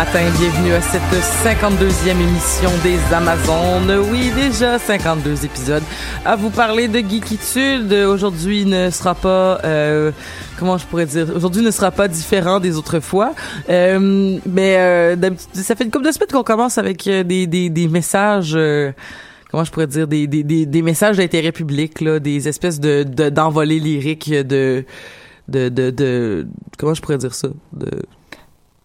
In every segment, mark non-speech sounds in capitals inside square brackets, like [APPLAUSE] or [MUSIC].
Matin, bienvenue à cette 52e émission des Amazones. Oui, déjà 52 épisodes à vous parler de geekitude. Aujourd'hui ne sera pas, euh, comment je pourrais dire, aujourd'hui ne sera pas différent des autres fois. Euh, mais euh, ça fait une couple de semaines qu'on commence avec euh, des, des, des messages... euh, comment je pourrais dire des, des, des, messages d'intérêt public là des espèces de de- d'envolées lyriques de de, de de comment je pourrais dire ça de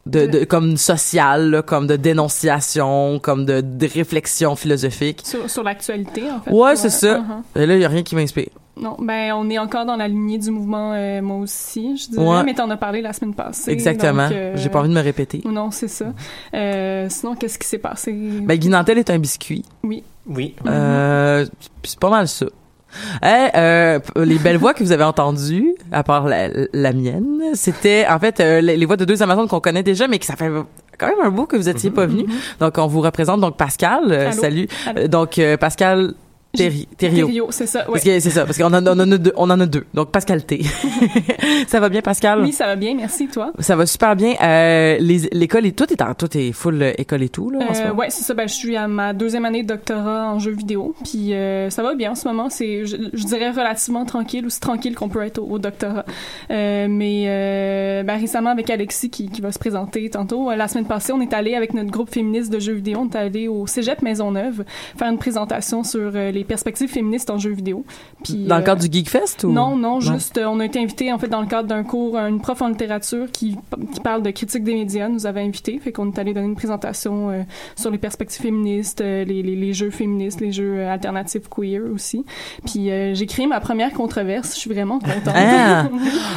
de, de comme social là, comme de dénonciation comme de, de réflexion philosophique Sur, sur l'actualité, en fait. ouais c'est ça uh-huh. et là il y a rien qui m'inspire Non, ben, on est encore dans la lignée du mouvement, euh, moi aussi, je dirais, Ouais. mais t'en as parlé la semaine passée. exactement euh, j'ai pas envie de me répéter Non, c'est ça. Euh, sinon, qu'est-ce qui s'est passé? ben Guy Nantel est un biscuit Oui. Oui. Euh, puis c'est pas mal ça. Hey, euh, les belles voix que vous avez entendues, à part la, la mienne, c'était en fait euh, les, les voix de deux Amazones qu'on connaît déjà, mais que ça fait quand même un bout que vous étiez pas venus. Donc on vous représente donc Pascal. euh, salut. Allô? Donc Pascal Terri- Thériault. Thériault, c'est ça, ouais. Parce que c'est ça, parce qu'on en, on en a deux, on en a deux. Donc Pascal T. [LAUGHS] ça va bien Pascal? Oui, ça va bien, merci, toi. Ça va super bien. Euh, l'école et tout est en est full euh, école et tout là. en ce Euh, moment? ouais, c'est ça. Ben, je suis à ma deuxième année de doctorat en jeux vidéo, puis euh, ça va bien en ce moment. C'est, je, je dirais, relativement tranquille, aussi tranquille qu'on peut être au, au doctorat. Mais ben, récemment, avec Alexis qui, qui va se présenter tantôt, la semaine passée, on est allé avec notre groupe féministe de jeux vidéo, on est allé au Cégep Maisonneuve faire une présentation sur les perspectives féministes en jeux vidéo. Puis, Dans le euh, cadre du Geekfest ou? Non, non, juste, euh, on a été invité en fait dans le cadre d'un cours, une prof en littérature qui, qui parle de critique des médias, nous avait invité, fait qu'on est allé donner une présentation euh, sur les perspectives féministes, euh, les, les, les jeux féministes, les jeux euh, alternatifs queer aussi. Puis euh, j'ai créé ma première controverse, je suis vraiment contente. Ah!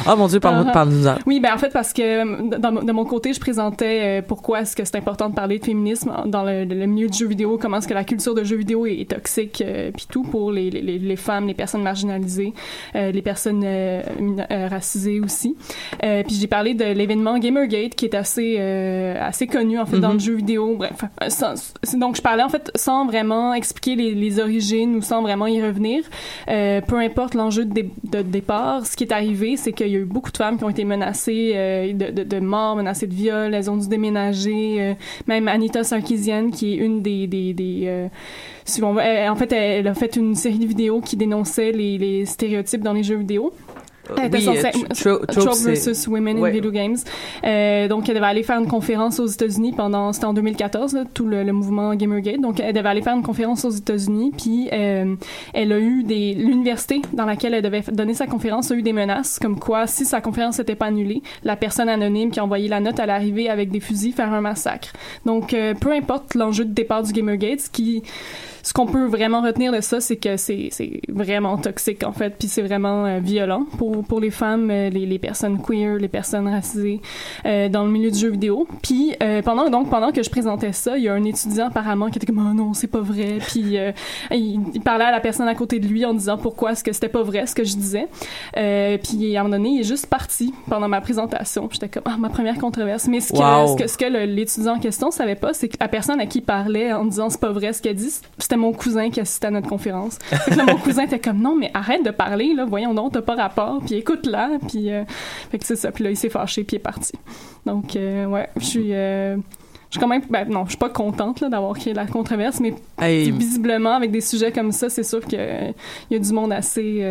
Oh [LAUGHS] mon dieu, parle-nous Uh-huh. parle en Oui, ben en fait parce que euh, dans, de mon côté, je présentais euh, pourquoi est-ce que c'est important de parler de féminisme dans le, le milieu du jeu vidéo, comment est-ce que la culture de jeu vidéo est, est toxique, euh, puis tout pour les, les, les femmes, les personnes marginalisées, euh, les personnes euh, euh, racisées aussi. Puis j'ai parlé de l'événement Gamergate qui est assez assez connu en fait dans Mhm. le jeu vidéo. Bref, sans- donc je parlais en fait sans vraiment expliquer les, les origines ou sans vraiment y revenir. Peu importe l'enjeu de, dé- de départ, ce qui est arrivé, c'est qu'il y a eu beaucoup de femmes qui ont été menacées de, de, de mort, menacées de viol, elles ont dû déménager. même Anita Sarkeesian, qui est une des... des, des si on va- elle- en fait, elle a fait une série de vidéos qui dénonçait les, les stéréotypes dans les jeux vidéo. Elle était oui, censée- euh, tro- versus Women Ouais. in Video Games. Euh, donc, elle devait aller faire une conférence aux États-Unis pendant, c'était en 2014, là, tout le, le mouvement Gamergate. Donc, elle devait aller faire une conférence aux États-Unis, puis euh, elle a eu des, l'université dans laquelle elle devait donner sa conférence a eu des menaces, comme quoi, si sa conférence n'était pas annulée, la personne anonyme qui a envoyé la note allait arriver avec des fusils faire un massacre. Donc, euh, peu importe l'enjeu de départ du Gamergate, ce qui ce qu'on peut vraiment retenir de ça, c'est que c'est c'est vraiment toxique en fait, puis c'est vraiment euh, violent pour pour les femmes, euh, les, les personnes queer, les personnes racisées euh, dans le milieu du jeu vidéo. Puis euh, pendant donc pendant que je présentais ça, il y a un étudiant apparemment qui était comme oh non c'est pas vrai, puis euh, il, il parlait à la personne à côté de lui en disant pourquoi est-ce que c'était pas vrai ce que je disais. Euh, puis à un moment donné, il est juste parti pendant ma présentation. J'étais comme ah ma première controverse. Mais ce que ce que, ce que le- l'étudiant en question savait pas, c'est que la personne à qui il parlait en disant c'est pas vrai ce qu'elle dit, c'était mon cousin qui assistait à notre conférence. Fait que là, mon [LAUGHS] cousin était comme non mais arrête de parler là, voyons donc t'as pas rapport, puis écoute là, puis euh, fait que c'est ça. Puis là il s'est fâché puis il est parti. Donc euh, ouais, je suis euh, je suis quand même ben non, je suis pas contente là d'avoir créé la controverse, mais Hey, visiblement avec des sujets comme ça, c'est sûr que euh, y a du monde assez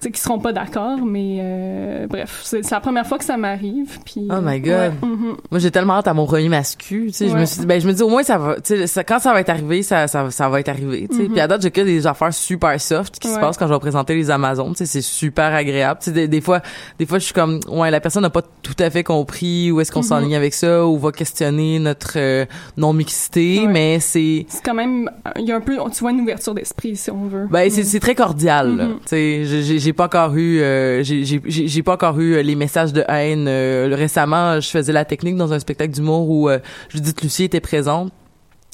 sais qui seront pas d'accord, mais euh, bref, c'est la première fois que ça m'arrive puis Oh my God. ouais, mhm. Moi, j'ai tellement hâte à mon premier mascu. Tu sais, je me suis ben, je me dis, au moins, ça va, tu sais, quand ça va être arrivé, ça, ça, ça va être arrivé, tu sais. Mhm. Puis à date, j'ai que des affaires super soft qui se passent quand je vais présenter les Amazones, tu sais, c'est super agréable. Tu sais, des, des fois, des fois, je suis comme, ouais, la personne n'a pas tout à fait compris où est-ce qu'on Mhm. s'enligne avec ça, ou va questionner notre euh, non-mixité, Ouais. mais c'est, c'est quand même il y a un peu tu vois une ouverture d'esprit si on veut. ben, c'est, c'est très cordial, là. Mhm. Tu sais, j'ai- j'ai pas encore eu, euh, j'ai, pas encore eu euh, les messages de haine. euh, récemment, je faisais la technique dans un spectacle d'humour où euh, Judith Lucie était présente.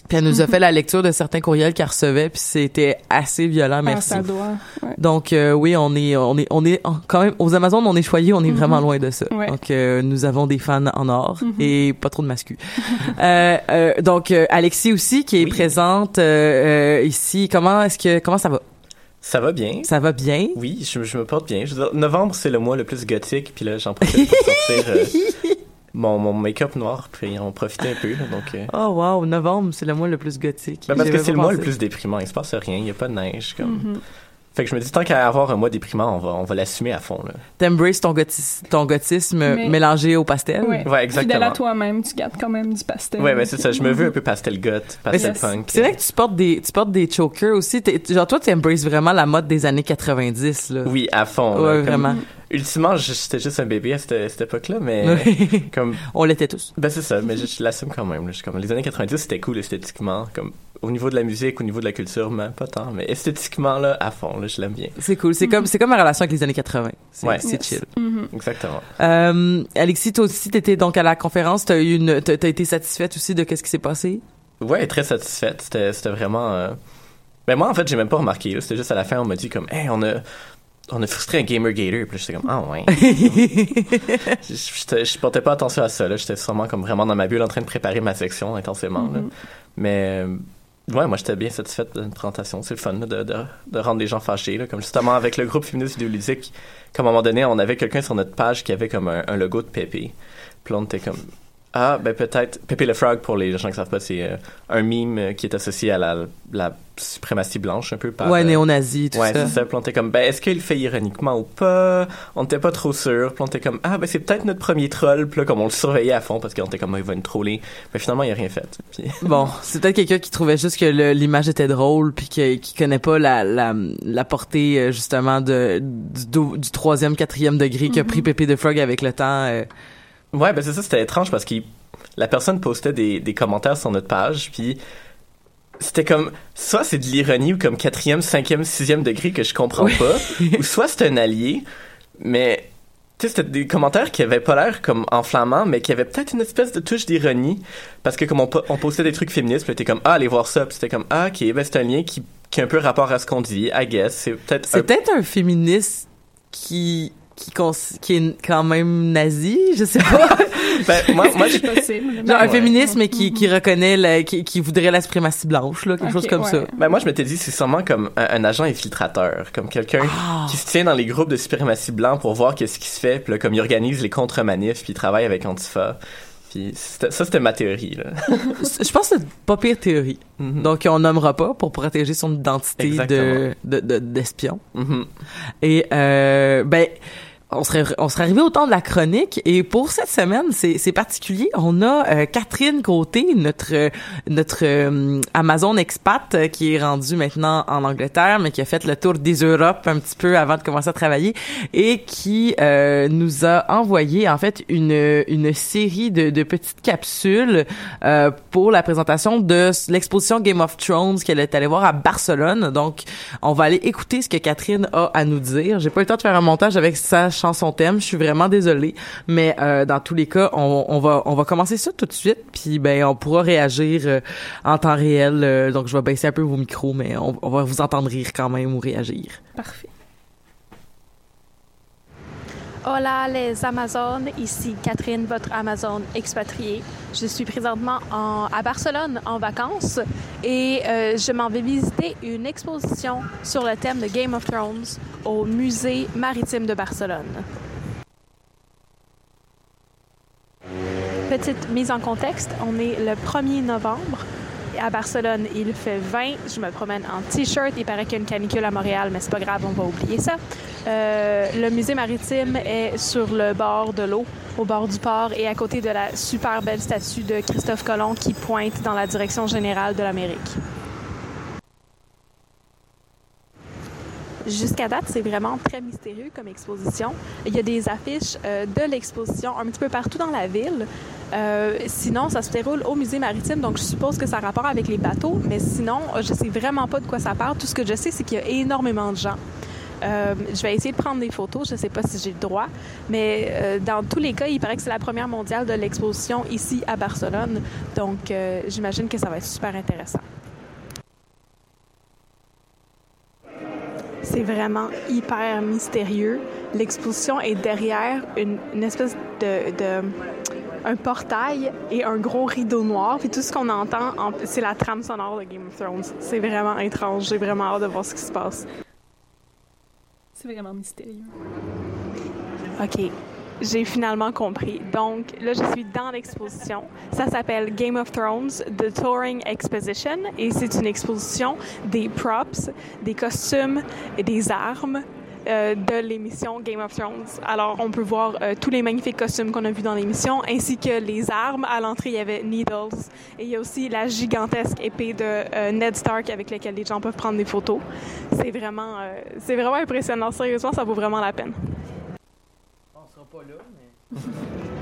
Puis elle nous a [LAUGHS] fait la lecture de certains courriels qu'elle recevait, puis c'était assez violent, Ah, merci. ça doit. Ouais. Donc euh, oui, on est on est on est quand même aux Amazones, on est choyés, on est vraiment loin de ça. Ouais. Donc euh, nous avons des fans en or Mhm. et pas trop de mascu. [LAUGHS] euh, euh, donc euh, Alexis aussi qui est Oui. présente euh, euh, ici. Comment est-ce que comment ça va? Ça va bien. Ça va bien? Oui, je, je me porte bien. Je veux dire, novembre, c'est le mois le plus gothique, puis là, j'en profite pour sortir euh, [LAUGHS] mon, mon make-up noir, puis en profiter un peu. là, donc, euh, Oh wow, novembre, c'est le mois le plus gothique. ben, parce que c'est le mois le plus déprimant. Il se passe rien, il n'y a pas de neige. Comme... Mhm. Fait que je me dis, tant qu'à avoir un mois déprimant, on va, on va l'assumer à fond. Là. T'embraces ton, gothi- ton gothisme Mais- mélangé au pastel? Ouais. Ouais, Fidèle exactement. à toi-même, tu gardes quand même du pastel. Ouais, ben c'est ça. Je me veux un peu pastel goth, Mais pastel Yes. punk. C'est vrai que tu portes des tu portes des chokers aussi. T'es- genre toi, tu embraces vraiment la mode des années 90 là. Oui, à fond. là, Ouais, comme- vraiment. Ultimement, j'étais juste un bébé à cette, cette époque-là, mais comme [LAUGHS] On l'était tous. Ben c'est ça, mais je, je l'assume quand même. là. Je comme, les années 90, c'était cool esthétiquement. Comme, au niveau de la musique, au niveau de la culture, mais pas tant. Mais esthétiquement, là, à fond, là, je l'aime bien. C'est cool. C'est comme c'est comme ma relation avec les années 80. C'est Ouais. c'est Yes. chill. Mhm. Exactement. Euh, Alexis, toi aussi, t'étais donc à la conférence. T'as eu une, t'as été satisfaite aussi de qu'est-ce qui s'est passé? Ouais, très satisfaite. C'était, c'était vraiment. euh, Ben moi, en fait, j'ai même pas remarqué. C'était juste à la fin, on m'a dit comme, hey, on a. On a frustré un gamer gator, puis là, j'étais comme, ah ouais. [LAUGHS] je, je portais pas attention à ça, là. J'étais sûrement comme vraiment dans ma bulle en train de préparer ma section intensément, là. Mhm. Mais, euh, ouais, moi, j'étais bien satisfaite de la présentation. C'est le fun, de, de, de rendre les gens fâchés, là. Comme justement avec le groupe féministe vidéoludique, comme à un moment donné, on avait quelqu'un sur notre page qui avait comme un, logo de Pépé. Puis comme, ah, ben peut-être, Pépé le Frog, pour les gens qui savent pas, c'est euh, un mime euh, qui est associé à la, la suprématie blanche, un peu par... ouais, euh, néo-nazi, tout Ouais, ça. c'est ça. Était comme, ben, est-ce qu'il le fait ironiquement ou pas? On était pas trop sûr. Était comme, ah, ben, c'est peut-être notre premier troll. Puis là, comme on le surveillait à fond parce qu'on était comme, il va nous troller. Mais finalement, il a rien fait. Puis, [LAUGHS] Bon, c'est peut-être quelqu'un qui trouvait juste que l'image était drôle puis que- qui connaît pas la, la, la portée euh, justement de du, do- du troisième, quatrième degré qu'a pris Pépé de Frog avec le temps. euh. Ouais, ben, c'est ça, c'était étrange parce que la personne postait des, des commentaires sur notre page. Puis c'était comme, soit c'est de l'ironie ou comme quatrième, cinquième, sixième degré que je comprends pas. [LAUGHS] ou soit c'est un allié. Mais, tu sais, c'était des commentaires qui avaient pas l'air comme enflammants, mais qui avaient peut-être une espèce de touche d'ironie. Parce que comme on, on postait des trucs féministes, puis t'es comme, ah, allez voir ça. Puis c'était comme, ah, ok, ben c'est un lien qui, qui a un peu rapport à ce qu'on dit, I guess. C'est peut-être. C'est peut-être un féministe qui qui, est quand même nazi, je sais pas. [LAUGHS] Ben, moi, moi, je- possible. Genre un Ouais. féminisme mais qui, qui reconnaît, la, qui, qui voudrait la suprématie blanche, là, quelque chose comme ouais. ça. Ben moi je m'étais dit c'est sûrement comme un, un agent infiltrateur, comme quelqu'un Ah. qui se tient dans les groupes de suprématie blanc pour voir qu'est-ce qui se fait, puis là, comme il organise les contre-manifs, puis il travaille avec Antifa. Puis ça c'était ma théorie là. [LAUGHS] Je pense que c'est pas pire théorie. Mhm. Donc on nommera pas pour protéger son identité de Exactement. de- de- d'espion. Mhm. Et euh, ben on serait on serait arrivé au temps de la chronique et pour cette semaine c'est particulier on a euh, Catherine Côté notre euh, notre euh, Amazon expat euh, qui est rendue maintenant en Angleterre mais qui a fait le tour des Europes un petit peu avant de commencer à travailler et qui euh, nous a envoyé en fait une une série de, de petites capsules pour la présentation de l'exposition Game of Thrones qu'elle est allée voir à Barcelone donc on va aller écouter ce que Catherine a à nous dire. J'ai pas eu le temps de faire un montage avec sa chanson thème. Je suis vraiment désolée, mais euh, dans tous les cas, on, va on va commencer ça tout de suite, puis ben on pourra réagir euh, en temps réel. euh, donc je vais baisser un peu vos micros, mais on, on va vous entendre rire quand même ou réagir. Parfait. Hola les Amazones, ici Catherine, votre Amazone expatriée. Je suis présentement en- à Barcelone en vacances et euh, je m'en vais visiter une exposition sur le thème de Game of Thrones au musée maritime de Barcelone. Petite mise en contexte, on est le 1er novembre. À Barcelone, il fait 20. Je me promène en t-shirt. Il paraît qu'il y a une canicule à Montréal, mais c'est pas grave, on va oublier ça. Euh, le musée maritime est sur le bord de l'eau, au bord du port, et à côté de la super belle statue de Christophe Colomb qui pointe dans la direction générale de l'Amérique. Jusqu'à date, c'est vraiment très mystérieux comme exposition. Il y a des affiches euh, de l'exposition un petit peu partout dans la ville. Euh, sinon, ça se déroule au musée maritime, donc je suppose que ça a rapport avec les bateaux, mais sinon, je sais vraiment pas de quoi ça parle. Tout ce que je sais, c'est qu'il y a énormément de gens. Euh, je vais essayer de prendre des photos. Je sais pas si j'ai le droit, mais euh, dans tous les cas, il paraît que c'est la première mondiale de l'exposition ici à Barcelone. Donc, euh, j'imagine que ça va être super intéressant. C'est vraiment hyper mystérieux. L'exposition est derrière une, une espèce de, de- un portail et un gros rideau noir. Puis tout ce qu'on entend, en- c'est la trame sonore de Game of Thrones. C'est vraiment étrange. J'ai vraiment hâte de voir ce qui se passe. C'est vraiment mystérieux. OK. J'ai finalement compris. Donc, là, je suis dans l'exposition. Ça s'appelle Game of Thrones, The Touring Exposition, et c'est une exposition des props, des costumes et des armes euh, de l'émission Game of Thrones. Alors, on peut voir euh, tous les magnifiques costumes qu'on a vus dans l'émission, ainsi que les armes. À l'entrée, il y avait Needles, et il y a aussi la gigantesque épée de euh, Ned Stark avec laquelle les gens peuvent prendre des photos. C'est vraiment, c'est vraiment impressionnant. Sérieusement, ça vaut vraiment la peine.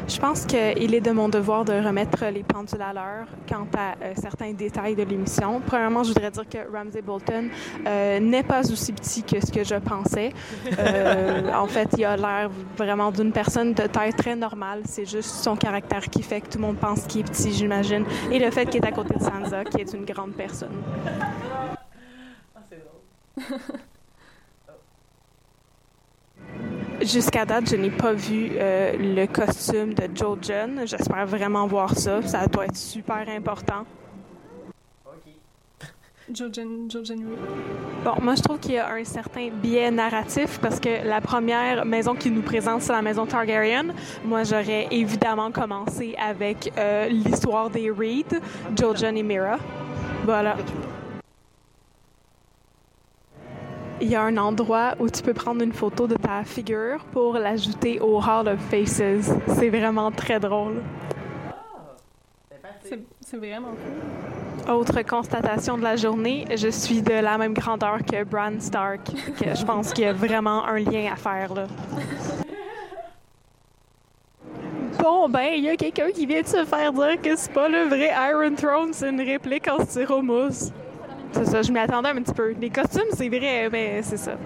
Je pense qu'il est de mon devoir de remettre les pendules à l'heure quant à euh, certains détails de l'émission. Premièrement, je voudrais dire que Ramsey Bolton euh, n'est pas aussi petit que ce que je pensais. Euh, [LAUGHS] en fait, il a l'air vraiment d'une personne de taille très normale. C'est juste son caractère qui fait que tout le monde pense qu'il est petit, j'imagine. Et le fait qu'il est à côté de Sansa, qui est une grande personne. [LAUGHS] Jusqu'à date, je n'ai pas vu euh, le costume de Joe John. J'espère vraiment voir ça. Ça doit être super important. Jojen, Jojen. Bon, moi, je trouve qu'il y a un certain biais narratif parce que la première maison qui nous présente, c'est la maison Targaryen. Moi, j'aurais évidemment commencé avec euh, l'histoire des Reed, Jojen et Mira. Voilà. Il y a un endroit où tu peux prendre une photo de ta figure pour l'ajouter au Hall of Faces. C'est vraiment très drôle. C'est c'est vraiment cool. Autre constatation de la journée, je suis de la même grandeur que Bran Stark. Que je pense qu'il y a vraiment un lien à faire là. Bon, ben, il y a quelqu'un qui vient de se faire dire que c'est pas le vrai Iron Throne, c'est une réplique en styromousse. C'est ça, je m'y attendais un petit peu. Les costumes, c'est vrai, mais c'est ça.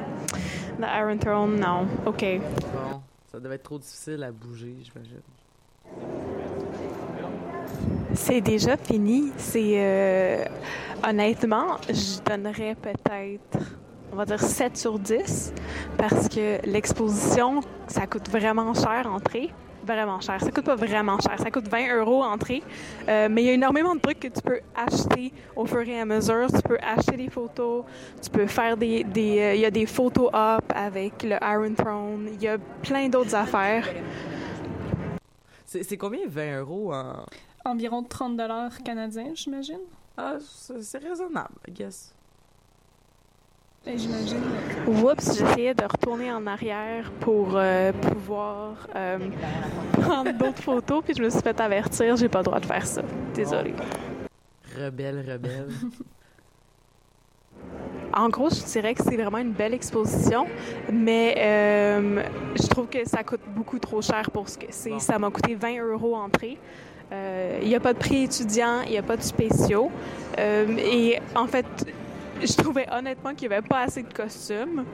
Le Iron Throne, non. OK. Bon, ça devait être trop difficile à bouger, j'imagine. C'est déjà fini. C'est euh, honnêtement, je donnerais peut-être, on va dire 7 sur 10 parce que l'exposition, ça coûte vraiment cher entrée. Vraiment cher. Ça coûte pas vraiment cher. Ça coûte 20 euros entrée. Euh, mais il y a énormément de trucs que tu peux acheter au fur et à mesure. Tu peux acheter des photos. Tu peux faire des. des euh, il y a des photos up avec le Iron Throne. Il y a plein d'autres affaires. C'est c'est combien 20 euros en? Environ 30 dollars canadiens, j'imagine. Ah, c'est c'est raisonnable, I guess. Ben, j'imagine. Oups, j'essayais de retourner en arrière pour euh, pouvoir euh, [LAUGHS] prendre d'autres photos, puis je me suis fait avertir, j'ai pas le droit de faire ça. Désolée. Rebelle, rebelle. [LAUGHS] En gros, je dirais que c'est vraiment une belle exposition, mais euh, je trouve que ça coûte beaucoup trop cher pour ce que c'est. Ça m'a coûté 20 euros entrée. Euh, Il n'y a pas de prix étudiant, il n'y a pas de spéciaux. Euh, et en fait, je trouvais honnêtement qu'il n'y avait pas assez de costumes,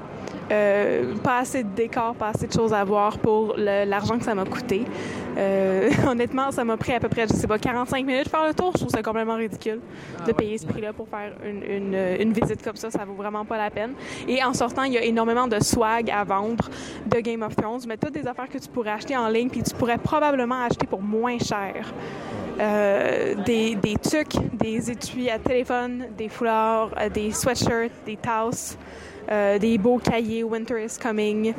euh, pas assez de décors, pas assez de choses à voir pour l'argent que ça m'a coûté. Euh, [LAUGHS] honnêtement, ça m'a pris à peu près, je sais pas, 45 minutes de faire le tour. Je trouve ça complètement ridicule de payer ce prix-là pour faire une, une, une visite comme ça. Ça vaut vraiment pas la peine. Et en sortant, il y a énormément de swag à vendre de Game of Thrones, mais toutes des affaires que tu pourrais acheter en ligne, puis tu pourrais probablement acheter pour moins cher. Euh, des, des tucs, des étuis à téléphone, des foulards, euh, des sweatshirts, des tasses, euh, des beaux cahiers Winter is Coming.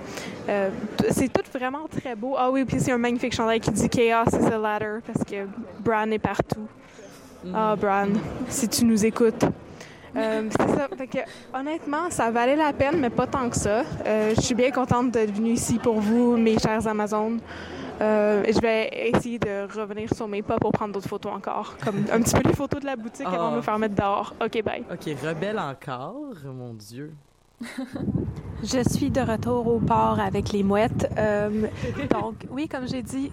Euh, c'est tout vraiment très beau. Ah oui, puis c'est un magnifique chandail qui dit Chaos is a ladder parce que Bran est partout. Ah, Bran, si tu nous écoutes. Euh, c'est ça. Fait que, honnêtement, ça valait la peine, mais pas tant que ça. Je suis bien contente d'être venue ici pour vous, mes chers Amazones. Euh, je vais essayer de revenir sur mes pas pour prendre d'autres photos encore. Comme un petit peu les photos de la boutique avant de Ah. me faire mettre dehors. OK, bye. Ok, rebelle encore, mon Dieu. Je suis de retour au port avec les mouettes. Euh, donc, oui, comme j'ai dit,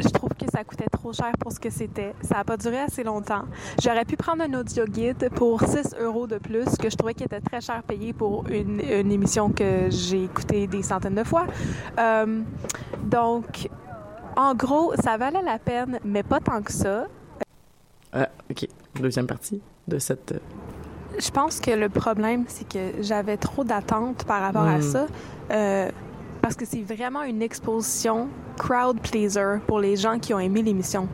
je trouve que ça coûtait trop cher pour ce que c'était. Ça n'a pas duré assez longtemps. J'aurais pu prendre un audio guide pour 6 euros de plus, que je trouvais qu'il était très cher payé pour une, émission que j'ai écoutée des centaines de fois. Euh, donc, en gros, ça valait la peine, mais pas tant que ça. Ah, ok. Deuxième partie de cette. Je pense que le problème, c'est que j'avais trop d'attentes par rapport à Hmm. ça. euh, parce que c'est vraiment une exposition crowd pleaser pour les gens qui ont aimé l'émission.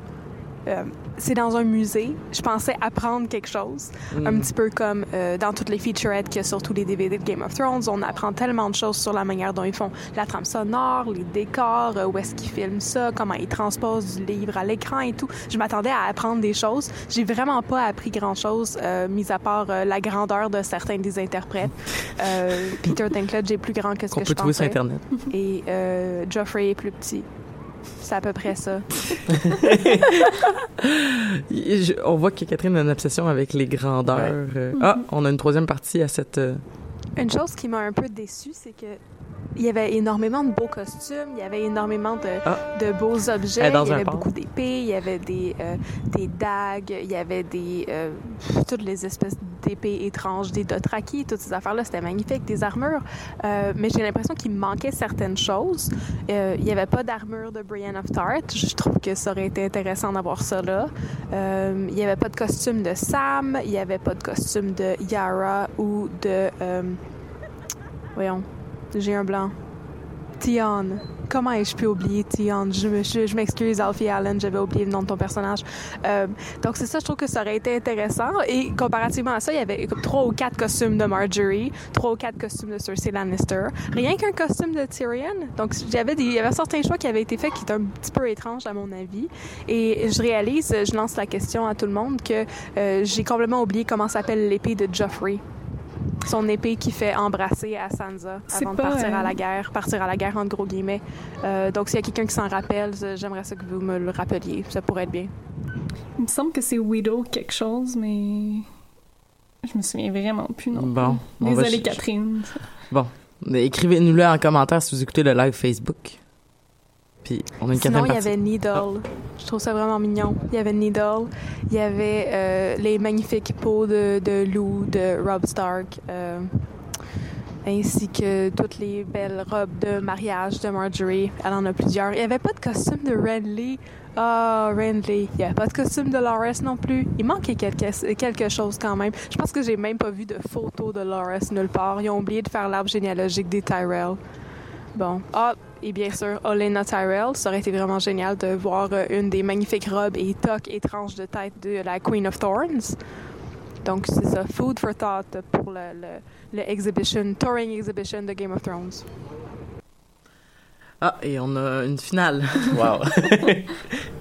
Euh, c'est dans un musée. Je pensais apprendre quelque chose. Mm. Un petit peu comme euh, dans toutes les featurettes qu'il y a sur tous les DVD de Game of Thrones. On apprend tellement de choses sur la manière dont ils font la trame sonore, les décors, euh, où est-ce qu'ils filment ça, comment ils transposent du livre à l'écran et tout. Je m'attendais à apprendre des choses. J'ai vraiment pas appris grand-chose, euh, mis à part euh, la grandeur de certains des interprètes. [LAUGHS] Euh, Peter Dinklage est plus grand que ce Qu'on que peut je trouver sur pensais. Internet. Et euh, Joffrey est plus petit. C'est à peu près ça. [LAUGHS] Je- on voit que Catherine a une obsession avec les grandeurs. euh. Ah, on a une troisième partie à cette. Une chose qui m'a un peu déçue, c'est que il y avait énormément de beaux costumes, il y avait énormément de, Ah. de beaux objets, il y avait beaucoup d'épées, il y avait des, euh, des dagues, il y avait des euh, toutes les espèces d'épées étranges, des Dothraki, toutes ces affaires-là, c'était magnifique, des armures. Euh, mais j'ai l'impression qu'il manquait certaines choses. Il n'y avait pas d'armure de Brienne of Tarth. Je trouve que ça aurait été intéressant d'avoir ça là. Il n'y avait pas de costume de Sam, il n'y avait pas de costume de Yara ou de Voyons, j'ai un blanc. Tion. Comment ai-je pu oublier Tion? Je, me- je, je m'excuse, Alfie Allen, j'avais oublié le nom de ton personnage. Euh, donc, c'est ça, je trouve que ça aurait été intéressant. Et comparativement à ça, il y avait trois ou quatre costumes de Marjorie, trois ou quatre costumes de Cersei Lannister. Rien qu'un costume de Tyrion. Donc, il y avait certains choix qui avaient été faits qui étaient un petit peu étranges, à mon avis. Et je réalise, je lance la question à tout le monde, que euh, j'ai complètement oublié comment s'appelle l'épée de Joffrey son épée qui fait embrasser à Sansa C'est avant de partir à euh, la guerre, partir à la guerre entre gros guillemets. Euh, donc s'il y a quelqu'un qui s'en rappelle, euh, j'aimerais ça que vous me le rappeliez, ça pourrait être bien. Il me semble que c'est Widow quelque chose, mais je me souviens vraiment plus non. Bon, plus. on va Désolée Catherine. Bon, écrivez-nous-le en commentaire si vous écoutez le live Facebook. Puis on a une Sinon, il y avait Needle. Je trouve ça vraiment mignon. Il y avait Needle. Il y avait euh, les magnifiques peaux de, de loup de Rob Stark. Euh, ainsi que toutes les belles robes de mariage de Marjorie. Elle en a plusieurs. Il n'y avait pas de costume de Renly. Ah, Renly. Il n'y avait pas de costume de Loris non plus. Il manquait quelque, quelque chose quand même. Je pense que j'ai même pas vu de photo de Loris nulle part. Ils ont oublié de faire l'arbre généalogique des Tyrell. Bon. Ah, et bien sûr, Olena Tyrell. Ça aurait été vraiment génial de voir euh, une des magnifiques robes et toques étranges de tête de la Queen of Thorns. Donc, c'est ça. Food for thought pour le, le, le exhibition, touring exhibition de Game of Thrones. Ah, et on a une finale. Wow. [LAUGHS]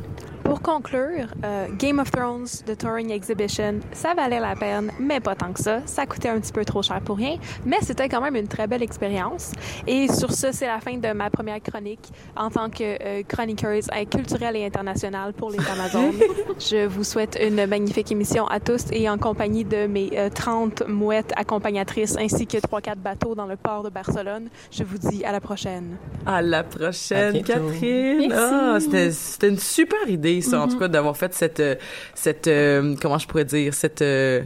Pour conclure, euh, Game of Thrones, The Touring Exhibition, ça valait la peine, mais pas tant que ça. Ça coûtait un petit peu trop cher pour rien, mais c'était quand même une très belle expérience. Et sur ce, c'est la fin de ma première chronique en tant que euh, chroniqueuse euh, culturelle et internationale pour les Amazones. [LAUGHS] Je vous souhaite une magnifique émission à tous et en compagnie de mes euh, 30 mouettes accompagnatrices ainsi que 3-4 bateaux dans le port de Barcelone. Je vous dis à la prochaine. À la prochaine. Catherine. Ah, c'était une super idée, ça, en tout cas, d'avoir fait cette, euh, cette, euh, comment je pourrais dire, cette, euh,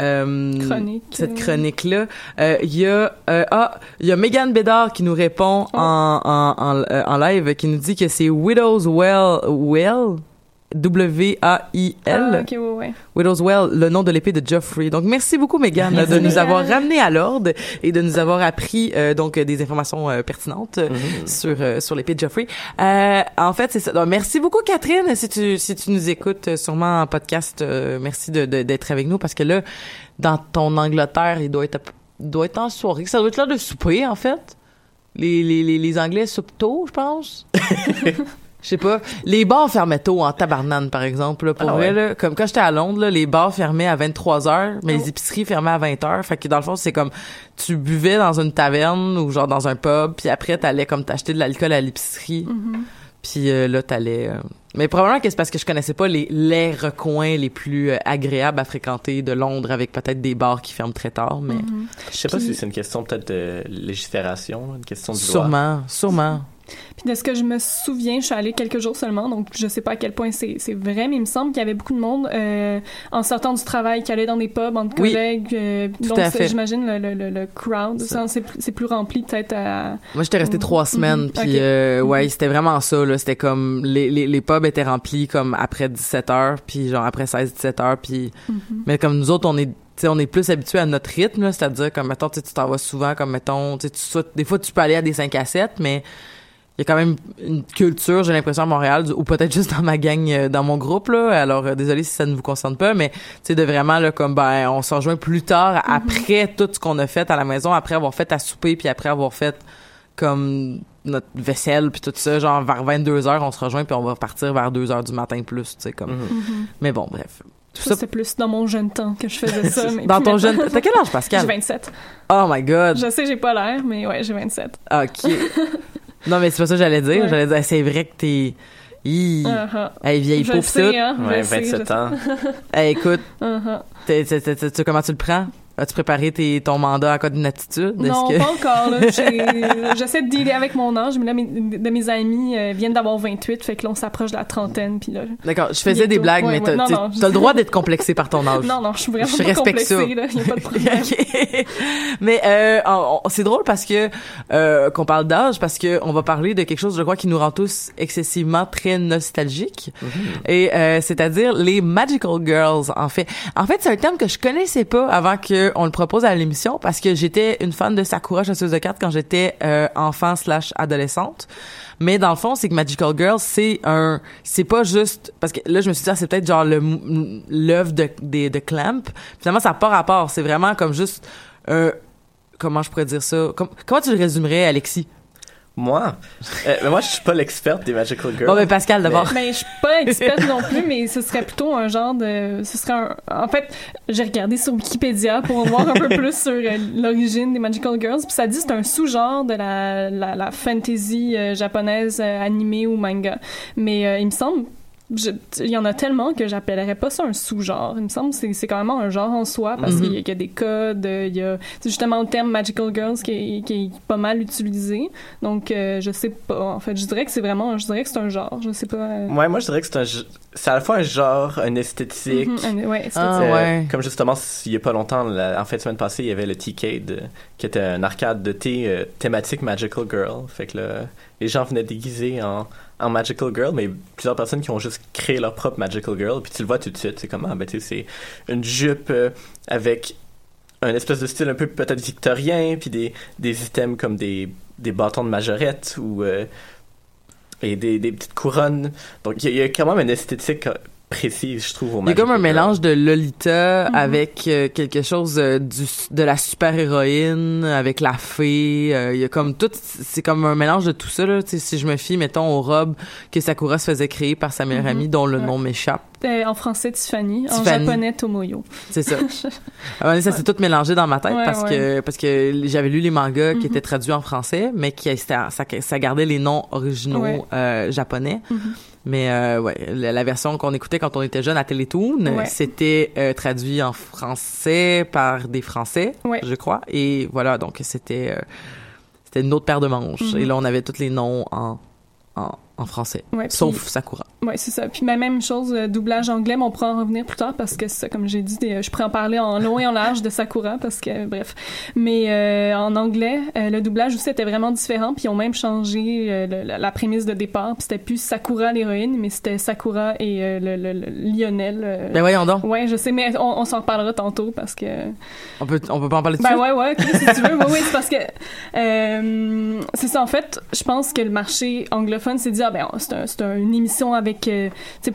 euh, Chronique. cette chronique-là. Euh, Il y a, euh, ah, il y a Megan Bédard qui nous répond Oh. en, en, en, euh, en live, qui nous dit que c'est Widow's Well, Well, W-A-I-L. Ah, ok, ouais, ouais. Widow's Well, le nom de l'épée de Joffrey. Donc, merci beaucoup, Megan, Merci, de nous avoir ramené à l'ordre et de nous avoir appris euh, donc des informations euh, pertinentes euh, sur euh, sur l'épée de Joffrey. Euh, en fait, c'est ça. Donc, merci beaucoup, Catherine, si tu si tu nous écoutes euh, sûrement en podcast. euh, merci de de- d'être avec nous parce que là, dans ton Angleterre, il doit être doit être en soirée. Ça doit être l'heure de souper, en fait. Les les les, les Anglais soupent tôt, je pense. [LAUGHS] Je sais pas. Les bars fermaient tôt en tabarnane, par exemple. Là, pour Ah vrai, là, comme quand j'étais à Londres, là, les bars fermaient à 23 heures, mais Oh. les épiceries fermaient à 20 heures. Fait que dans le fond, c'est comme tu buvais dans une taverne ou genre dans un pub, puis après t'allais comme t'acheter de l'alcool à l'épicerie. Mhm. Puis euh, là, t'allais... euh, Mais probablement que c'est parce que je connaissais pas les, les recoins les plus euh, agréables à fréquenter de Londres avec peut-être des bars qui ferment très tard, mais Mhm. Je sais pas Puis- si c'est une question peut-être de légifération, une question de loi. sûrement, sûrement. Puis de ce que je me souviens, je suis allée quelques jours seulement, donc je sais pas à quel point c'est vrai, mais il me semble qu'il y avait beaucoup de monde euh, en sortant du travail qui allait dans des pubs entre Oui, collègues. euh, tout donc j'imagine le, le, le, le crowd, c'est plus- rempli peut-être à... Moi, j'étais resté Mhm. trois semaines, Mhm. puis euh, ouais, Mhm. c'était vraiment ça, là. C'était comme, les, les, les pubs étaient remplis comme après 17 heures, puis genre après 16-17 heures, puis... Mhm. Mais comme nous autres, on est, on est plus habitués à notre rythme, c'est-à-dire comme, mettons, tu t'en vas souvent, comme, mettons, tu sautes- des fois, tu peux aller à des 5 à 7, mais il y a quand même une culture, j'ai l'impression, à Montréal, ou peut-être juste dans ma gang, euh, dans mon groupe, là. Alors, euh, désolé si ça ne vous concerne pas, mais, tu sais, de vraiment, là, comme, ben, on se rejoint plus tard, après tout ce qu'on a fait à la maison, après avoir fait à souper, puis après avoir fait, comme, notre vaisselle, puis tout ça, genre, vers 22 heures, on se rejoint, puis on va partir vers 2 heures du matin plus, tu sais, comme. Mhm. Mhm. Mais bon, bref. Tout Ça, ça, c'est plus dans mon jeune temps que je faisais ça. [LAUGHS] mais dans ton maintenant. jeune, t'as quel âge, J'ai Pascal? 27. Oh my god. Je sais, j'ai pas l'air, mais ouais, j'ai 27. OK. [LAUGHS] non, mais c'est pas ça que j'allais dire. Ouais. J'allais dire, c'est vrai que t'es, Hi. Uh-huh. Hey, vieille Je peau sais, hein, Ouais, le sais, 27 je ans. Hey, écoute, Uh-huh. tu- comment tu le prends? As-tu préparé tes, ton mandat en cas d'inaptitude? Non, que- pas encore. là. [LAUGHS] J'essaie de dealer avec mon âge, mais là, mes, de mes amis euh, viennent d'avoir 28, fait que là, on s'approche de la trentaine, puis là... D'accord, je faisais des blagues, Ouais, mais ouais. t'as non, t'as le droit d'être complexé par ton âge. Non, non, je suis vraiment Je pas respecte ça. complexée, là. Y a pas de problème. [LAUGHS] Mais euh, on- on- c'est drôle parce que euh, qu'on parle d'âge parce que on va parler de quelque chose je crois qui nous rend tous excessivement très nostalgiques et euh, c'est-à-dire les magical girls en fait. En fait, c'est un terme que je connaissais pas avant que on le propose à l'émission parce que j'étais une fan de Sakura chasseuse de cartes quand j'étais euh, enfant slash adolescente. Mais dans le fond, c'est que Magical Girls, c'est un, c'est pas juste parce que là, je me suis dit, ah, c'est peut-être genre le l'œuvre de, Clamp. Finalement, ça n'a pas rapport. C'est vraiment comme juste, euh, comment je pourrais dire ça? Com- Comment tu le résumerais, Alexis? Moi, euh, mais moi, je suis pas l'experte des Magical Girls. Bon, ben Pascal d'abord. Mais je suis pas experte non plus, mais ce serait plutôt un genre de. Ce serait un. En fait, j'ai regardé sur Wikipédia pour voir un peu plus sur euh, l'origine des Magical Girls, puis ça dit que c'est un sous-genre de la, la, la fantasy euh, japonaise euh, animée ou manga. Mais euh, il me semble il y en a tellement que j'appellerais pas ça un sous-genre. Il me semble que c'est- même un genre en soi parce Mhm. qu'il y a- qu'il y a des codes, euh, il y a c'est justement le terme Magical Girls qui est, qui est pas mal utilisé. Donc, euh, je sais pas. En fait, je dirais que c'est vraiment, je dirais que c'est un genre. Je sais pas. euh, Ouais, moi je dirais que c'est un, c'est à la fois un genre, une esthétique. Mhm, un- ouais, esthétique. Ah, Euh, ouais. Comme justement, il y a pas longtemps, la- en fin de semaine passée, il y avait le T-Cade, euh, qui était un arcade de thé euh, thématique Magical Girl. Fait que là, les gens venaient déguisés en, en Magical Girl, mais plusieurs personnes qui ont juste créé leur propre Magical Girl, puis tu le vois tout de suite, c'est comment, ben tu c'est une jupe euh, avec un espèce de style un peu peut-être victorien, puis des, des items comme des, des bâtons de majorette ou euh, et des, des petites couronnes. Donc il y, y a quand même une esthétique précise, je trouve, au Il y a comme un mélange de Lolita Mhm. avec euh, quelque chose euh, du, de la super-héroïne, avec la fée. euh, il y a comme tout, c'est comme un mélange de tout ça. Là. Si je me fie, mettons, aux robes que Sakura se faisait créer par sa meilleure Mhm. amie, dont le Ouais. nom m'échappe. Euh, en français, Tiffany. En Tiffany. japonais, Tomoyo. C'est ça. [LAUGHS] Ça s'est tout mélangé dans ma tête Ouais, parce ouais. que parce que j'avais lu les mangas qui Mhm. étaient traduits en français, mais qui ça, ça, gardait les noms originaux Ouais. euh, japonais. Mais euh, ouais, la, la version qu'on écoutait quand on était jeune à Télétoon, Ouais. c'était euh, traduit en français par des Français, Ouais. je crois. Et voilà, donc c'était euh, c'était une autre paire de manches. Mhm. Et là, on avait tous les noms en en, en français, Ouais, puis- sauf Sakura. Ouais, c'est ça. Puis même chose, euh, doublage anglais, mais on pourra en revenir plus tard parce que ça, comme j'ai dit, des- je pourrais en parler en long et en large de Sakura parce que, bref. Mais euh, en anglais, euh, le doublage aussi était vraiment différent. Puis ils ont même changé euh, le- la, la prémisse de départ. Puis c'était plus Sakura l'héroïne, mais c'était Sakura et euh, le, le- le Lionel. euh. Ben voyons donc, Ouais, je sais, mais on, on s'en reparlera tantôt parce que. on peut on peut pas en parler tout de Ben suite? ouais, ouais, ok, si tu veux. [LAUGHS] Oui, oui, c'est parce que euh, c'est ça. En fait, je pense que le marché anglophone s'est dit ah ben c'est un, c'est un- une émission avec euh,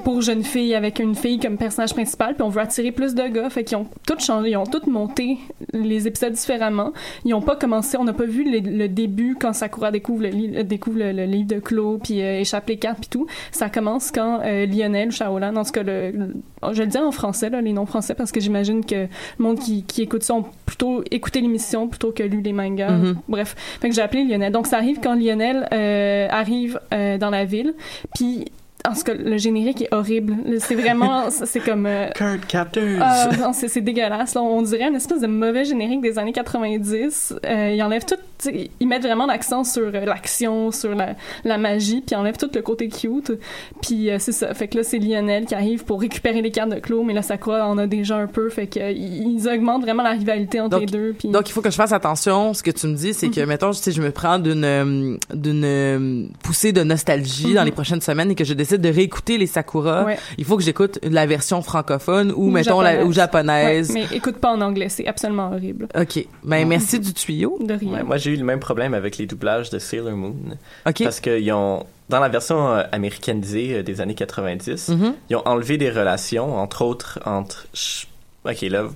pour jeunes filles avec une fille comme personnage principal, puis on veut attirer plus de gars. Fait qu'ils ont tout changé, ils ont tout monté les épisodes différemment. Ils ont pas commencé, on n'a pas vu le, le début quand Sakura découvre le, li- découvre le, le livre de Clos puis euh, échappe les cartes puis tout. Ça commence quand euh, Lionel ou Shaolan, en tout cas le, le- je le dis en français là, les noms français parce que j'imagine que le monde qui, qui écoute ça ont plutôt écouté l'émission plutôt que lu les mangas. Mhm. Bref, fait que j'ai appelé Lionel. Donc ça arrive quand Lionel euh, arrive euh, dans la ville, puis en tout cas le générique est horrible. C'est vraiment, [LAUGHS] c'est comme euh, Card Captors! ah, non, c'est dégueulasse. Là. On dirait une espèce de mauvais générique des années 90. Euh, ils enlèvent tout. Ils mettent vraiment l'accent sur euh, l'action, sur la, la magie, puis ils enlèvent tout le côté cute. Puis euh, c'est ça. Fait que là, c'est Lionel qui arrive pour récupérer les cartes de Clos, mais là, Sakura en a déjà un peu. Fait que euh, ils augmentent vraiment la rivalité entre Donc- les deux. Puis... Donc, il faut que je fasse attention. Ce que tu me dis, c'est que, Mhm. mettons, si je me prends d'une euh, d'une euh, poussée de nostalgie Mhm. dans les prochaines semaines et que je décide de réécouter les Sakura, Ouais. il faut que j'écoute la version francophone ou, Ou mettons, la, japonaise. ou japonaise. Ouais, mais écoute pas en anglais, c'est absolument horrible. OK. Ben, merci du tuyau. De rien. Ouais, moi, j'ai eu le même problème avec les doublages de Sailor Moon. OK. Parce qu'ils ont, dans la version euh, américanisée euh, des années 90, Mhm. ils ont enlevé des relations, entre autres, entre. Ok, là.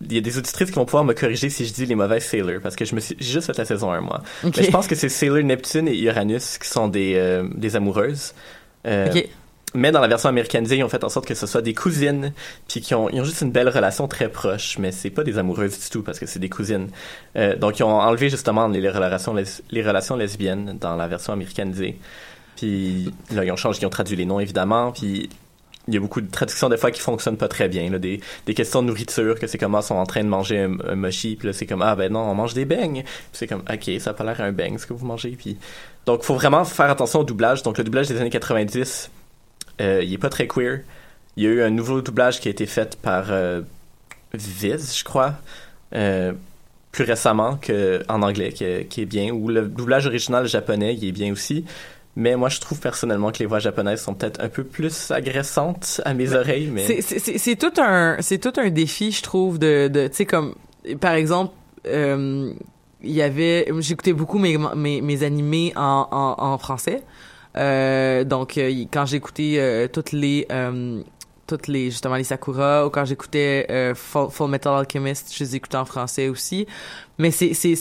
Il y a des auditrices qui vont pouvoir me corriger si je dis les mauvaises Sailor, parce que je me suis, j'ai juste fait la saison 1, moi. OK. Mais je pense que c'est Sailor Neptune et Uranus qui sont des, euh, des amoureuses. Euh. Mais dans la version américanisée, ils ont fait en sorte que ce soit des cousines, puis qui ont, ils ont juste une belle relation très proche, mais c'est pas des amoureuses du tout parce que c'est des cousines. Euh, donc ils ont enlevé justement les, les relations les, les relations lesbiennes dans la version américanisée. Puis là ils ont changé, ils ont traduit les noms évidemment, puis il y a beaucoup de traductions des fois qui fonctionnent pas très bien, là, des, des questions de nourriture, que c'est comme ah, ils sont en train de manger un, un mochi, puis là c'est comme ah ben non on mange des beignes, Puis c'est comme ok ça a pas l'air un beigne ce que vous mangez, puis donc faut vraiment faire attention au doublage. Donc le doublage des années 90 euh, il est pas très queer. Il y a eu un nouveau doublage qui a été fait par euh, Viz, je crois, euh, plus récemment que en anglais, qui est, qui est bien. Ou le doublage original japonais, il est bien aussi. Mais moi, je trouve personnellement que les voix japonaises sont peut-être un peu plus agressantes à mes oreilles. Mais C'est- tout un c'est tout un défi je trouve de de tu sais comme par exemple euh, il y avait j'écoutais beaucoup mes mes mes animés en en, en français. Euh, donc euh, quand j'écoutais euh, toutes les euh, toutes les justement les Sakura ou quand j'écoutais euh, Full, Full Metal Alchemist je les écoutais en français aussi. Mais c'est c'est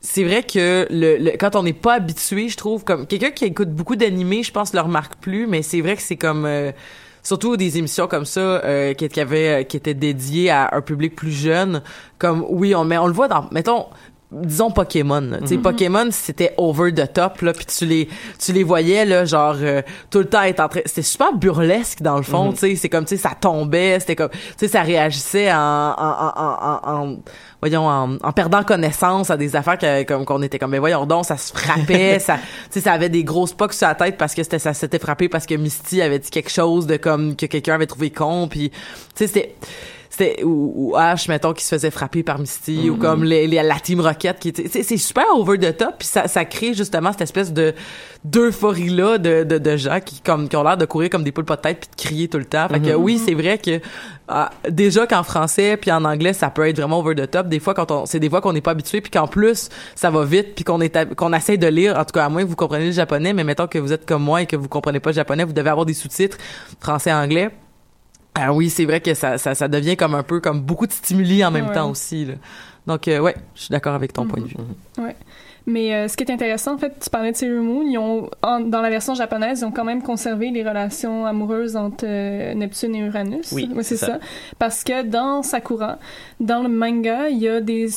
c'est vrai que le, le- quand on n'est pas habitué, je trouve, comme quelqu'un qui écoute beaucoup d'animés, je pense, le remarque plus, mais c'est vrai que c'est comme surtout des émissions comme ça euh, qui, qui avaient qui étaient dédiées à un public plus jeune. Comme oui, on mais on le voit dans mettons disons Pokémon. là. Tu sais, Mhm. Pokémon, c'était over the top, là, puis tu les, tu les voyais, là, genre, euh, tout le temps être en train... C'était super burlesque, dans le fond, tu sais. C'est comme, tu sais, ça tombait, c'était comme... Tu sais, ça réagissait en... en, en, en, en- voyons, en, en perdant connaissance à des affaires que, comme qu'on était comme, mais voyons donc, ça se frappait, [LAUGHS] ça, tu sais, ça avait des grosses pocs sur la tête parce que c'était, ça s'était frappé parce que Misty avait dit quelque chose de comme, que quelqu'un avait trouvé con, puis, tu sais, c'était, c'était ou, ou Ash mettons qui se faisait frapper par Misty ou comme les, les- la team Rocket qui était c'est, c'est super over the top puis ça, ça crée justement cette espèce de d'euphorie là de, de, de gens qui comme qui ont l'air de courir comme des poules pas de tête puis de crier tout le temps. Fait que Mhm. oui c'est vrai que ah, déjà qu'en français puis en anglais ça peut être vraiment over the top. Des fois quand on c'est des fois qu'on n'est pas habitué puis qu'en plus ça va vite puis qu'on est qu'on essaie de lire en tout cas à moins que vous compreniez le japonais mais mettons que vous êtes comme moi et que vous comprenez pas le japonais vous devez avoir des sous-titres français anglais ah oui, c'est vrai que ça, ça, ça devient comme un peu comme beaucoup de stimuli en même Ouais. temps aussi. Là. Donc, euh, ouais, je suis d'accord avec ton point de vue. Ouais. Mais euh, ce qui est intéressant, en fait, tu parlais de Sailor Moon, ils ont, en- dans la version japonaise, ils ont quand même conservé les relations amoureuses entre euh, Neptune et Uranus. Oui, c'est c'est ça. ça. Parce que dans Sakura, dans le manga, il y a des...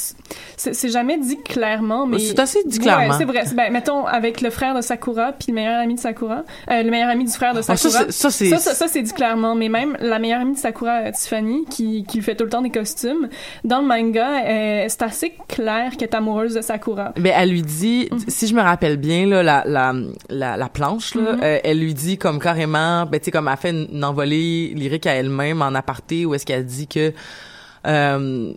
C'est jamais dit clairement, mais... C'est assez dit clairement. Ouais, c'est vrai. Ben, mettons, avec le frère de Sakura, puis le meilleur ami de Sakura, euh, le meilleur ami du frère de Ah, Sakura. ça, c'est- ça, ça, ça, c'est dit clairement. Mais même la meilleure amie de Sakura, euh, Tiffany, qui, qui lui fait tout le temps des costumes, dans le manga, euh, c'est assez clair qu'elle est amoureuse de Sakura. Ben, elle lui dit, si je me rappelle bien, là, la, la, la, la planche, là, Mhm. euh, elle lui dit comme carrément, ben, tu sais, comme elle fait une, une envolée lyrique à elle-même en aparté où est-ce qu'elle dit que, euh,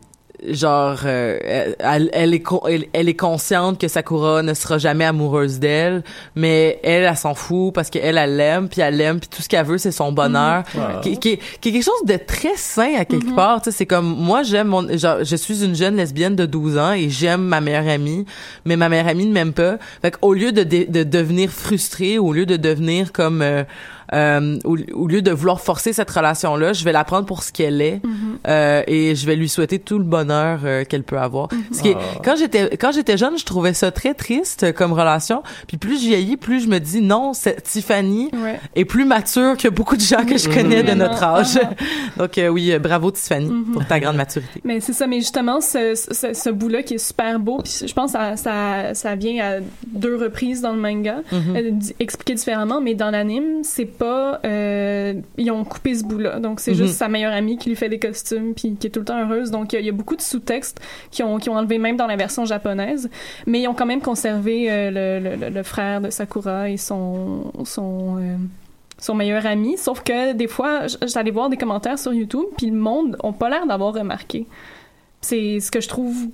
genre, euh, elle, elle, est con- elle, elle est consciente que Sakura ne sera jamais amoureuse d'elle, mais elle, elle s'en fout parce qu'elle, elle l'aime, puis elle l'aime, puis tout ce qu'elle veut, c'est son bonheur. Ah. qui, qui, qui est quelque chose de très sain à quelque part. Tu sais, c'est comme moi, j'aime mon, genre, je suis une jeune lesbienne de 12 ans et j'aime ma meilleure amie, mais ma meilleure amie ne m'aime pas. Fait qu'au lieu de, de, de devenir frustrée, au lieu de devenir comme euh, euh, au, au lieu de vouloir forcer cette relation-là, je vais la prendre pour ce qu'elle est euh, et je vais lui souhaiter tout le bonheur euh, qu'elle peut avoir. Ce qui est- Ah. quand j'étais quand j'étais jeune, je trouvais ça très triste euh, comme relation. Puis plus je vieillis, plus je me dis non, Tiffany Ouais. est plus mature que beaucoup de gens que je connais de notre âge. [LAUGHS] Donc euh, oui, bravo Tiffany Mhm. pour ta grande maturité. Mais c'est ça, mais justement, ce, ce, ce bout-là qui est super beau, puis je pense ça, ça, ça vient à deux reprises dans le manga, Mhm. euh, expliqué différemment, mais dans l'anime, c'est pas... euh, ils ont coupé ce bout-là, donc c'est Mhm. juste sa meilleure amie qui lui fait des costumes, puis qui est tout le temps heureuse, donc il y a- il y, a beaucoup de sous-textes qui ont, qui ont enlevé même dans la version japonaise, mais ils ont quand même conservé euh, le, le, frère de Sakura et son... son euh, son meilleur ami, sauf que des fois, j'allais voir des commentaires sur YouTube, puis le monde ont pas l'air d'avoir remarqué. C'est ce que je trouve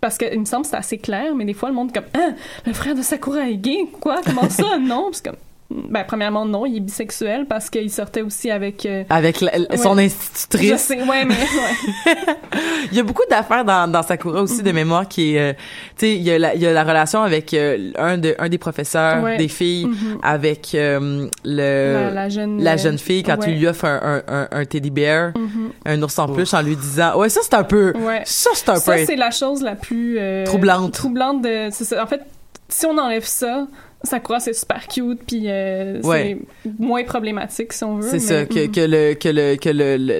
parce que il me semble que c'est assez clair, mais des fois le monde est comme ah, le frère de Sakura est gay, quoi? Comment ça Non, parce que ben premièrement non, il est bisexuel parce qu'il sortait aussi avec euh, Avec la- Ouais. son Je institutrice. sais, ouais, mais ouais. [LAUGHS] Il y a beaucoup d'affaires dans, dans Sakura aussi de mémoire qui est, euh, tu sais, il y a la, il y a la relation avec euh, un de un des professeurs Ouais. des filles Mhm. avec euh, le La- la jeune- la jeune fille quand ouais. il lui offre un, un, un, un teddy bear, Mhm. un ours en peluche en lui disant ouais ça c'est un peu Ouais. ça c'est un Ça, peu c'est la chose la plus euh, Troublante. Troublante de. c'est ça. En fait, si on enlève ça, Sakura c'est super cute, puis euh, Ouais. c'est moins problématique si on veut. C'est mais- ça, que, Mhm. que le que le que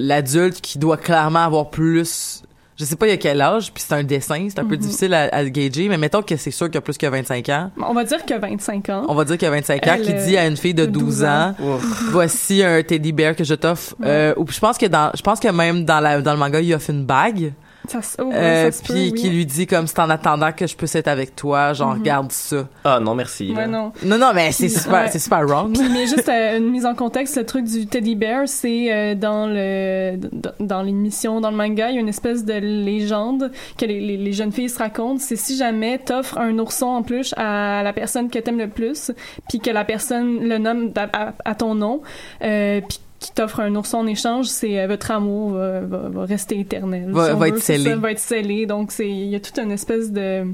l'adulte qui doit clairement avoir plus je sais pas il y a quel âge puis c'est un dessin, c'est un peu Mhm. difficile à, à gager mais mettons que c'est sûr qu'il y a plus que 25 ans. On va dire qu'il y a 25 ans. On va dire qu'il y a 25 ans qui euh, dit à une fille de 12 ans, voici un teddy bear que je t'offre euh, ou je pense que dans je pense que même dans la dans le manga il offre une bague. [LAUGHS] Ça, se- oh, ouais, Euh, ça se peut, puis oui. qui lui dit comme c'est en attendant que je puisse être avec toi, genre Mhm. regarde ça. Ah non, merci. Ouais, non. Non non mais c'est super ouais. c'est super wrong. Puis, mais juste euh, une mise en contexte, le truc du teddy bear, c'est euh, dans le dans- dans l'émission, dans le manga, il y a une espèce de légende que les, les, les jeunes filles se racontent. C'est si jamais t'offres un ourson en peluche à la personne que t'aimes le plus, puis que la personne le nomme à, à- à ton nom, euh, puis qui t'offre un ourson en échange, c'est euh, votre amour va, va, va rester éternel. Va- si va veut, être scellé. ça, va être scellé. Donc c'est il y a toute une espèce de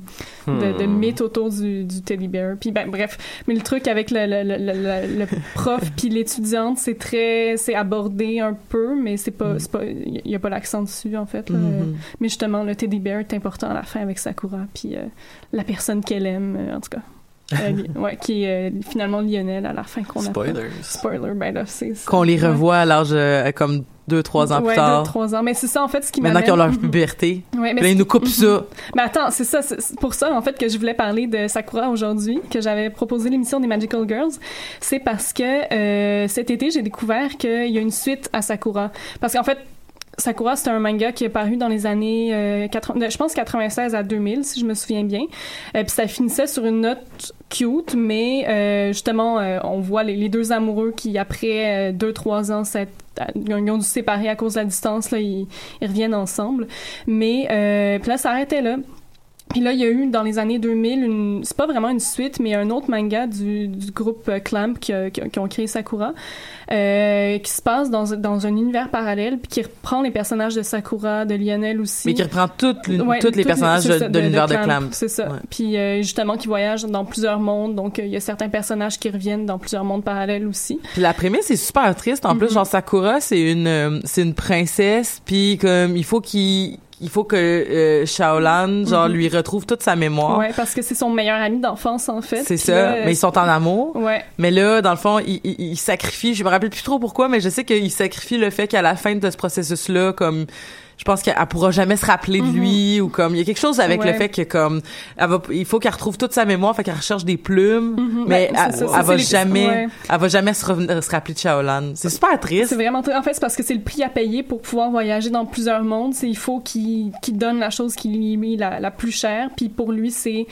de, de Hmm. mythe autour du, du teddy bear. Puis ben bref, mais le truc avec le, le, le, le, le [LAUGHS] prof puis l'étudiante, c'est très c'est abordé un peu, mais c'est pas c'est pas il y a pas l'accent dessus en fait. là. Mhm. Mais justement, le teddy bear est important à la fin avec Sakura puis euh, la personne qu'elle aime euh, en tout cas. Euh, ouais, qui est euh, finalement Lionel à la fin qu'on apprend. Spoilers. Spoiler, ben là, c'est... Qu'on les ouais. revoit à l'âge euh, comme deux, trois ans ouais, plus tard. deux, trois ans. Mais c'est ça, en fait, ce qui Maintenant qu'ils ont leur puberté. [LAUGHS] Ouais, mais là, ils nous coupent ça. [LAUGHS] Mais attends, c'est ça, c'est pour ça en fait que je voulais parler de Sakura aujourd'hui, que j'avais proposé l'émission des Magical Girls. C'est parce que euh, cet été j'ai découvert qu'il y a une suite à Sakura. Parce qu'en fait, Sakura, c'est un manga qui est paru dans les années euh, 80, je pense 96 à 2000, si je me souviens bien. Euh, puis ça finissait sur une note cute, mais euh, justement, euh, on voit les, deux amoureux qui, après euh, deux, trois ans, s'être- ils ont dû se séparer à cause de la distance, là, ils, ils reviennent ensemble. Mais euh, puis là, ça arrêtait là. Puis là, il y a eu dans les années 2000, une, c'est pas vraiment une suite, mais un autre manga du, du groupe Clamp qui, a- qui, a- qui ont créé Sakura, euh, qui se passe dans, dans un univers parallèle, puis qui reprend les personnages de Sakura, de Lionel aussi. Mais qui reprend toutes Ouais, tous les toutes personnages de- l'univers de Clamp. C'est ça. Ouais. Puis euh, justement, qui voyagent dans plusieurs mondes, donc euh, il y a certains personnages qui reviennent dans plusieurs mondes parallèles aussi. Puis la prémisse est super triste. En plus, Mhm. genre Sakura, c'est une euh, c'est une princesse, puis comme il faut qu'il il faut que euh, Shaolan genre Mhm. lui retrouve toute sa mémoire. Ouais, parce que c'est son meilleur ami d'enfance en fait. C'est ça, là, mais ils sont en amour. Ouais. Mais là, dans le fond, il, il, il sacrifie, je me rappelle plus trop pourquoi, mais je sais qu'il sacrifie le fait qu'à la fin de ce processus-là, comme, je pense qu'elle elle pourra jamais se rappeler de lui, ou comme, il y a quelque chose avec Mhm. Ouais. le fait que, comme, elle va, il faut qu'elle retrouve toute sa mémoire, fait qu'elle recherche des plumes, Mhm. mais Ouais, elle, ça, elle va les- jamais, ouais. elle va jamais se, rappeler de Shaolan. C'est super triste. C'est vraiment très- en fait c'est parce que c'est le prix à payer pour pouvoir voyager dans plusieurs mondes. C'est il faut qu'il qu'il donne la chose qui lui est la, la plus chère. Puis pour lui c'est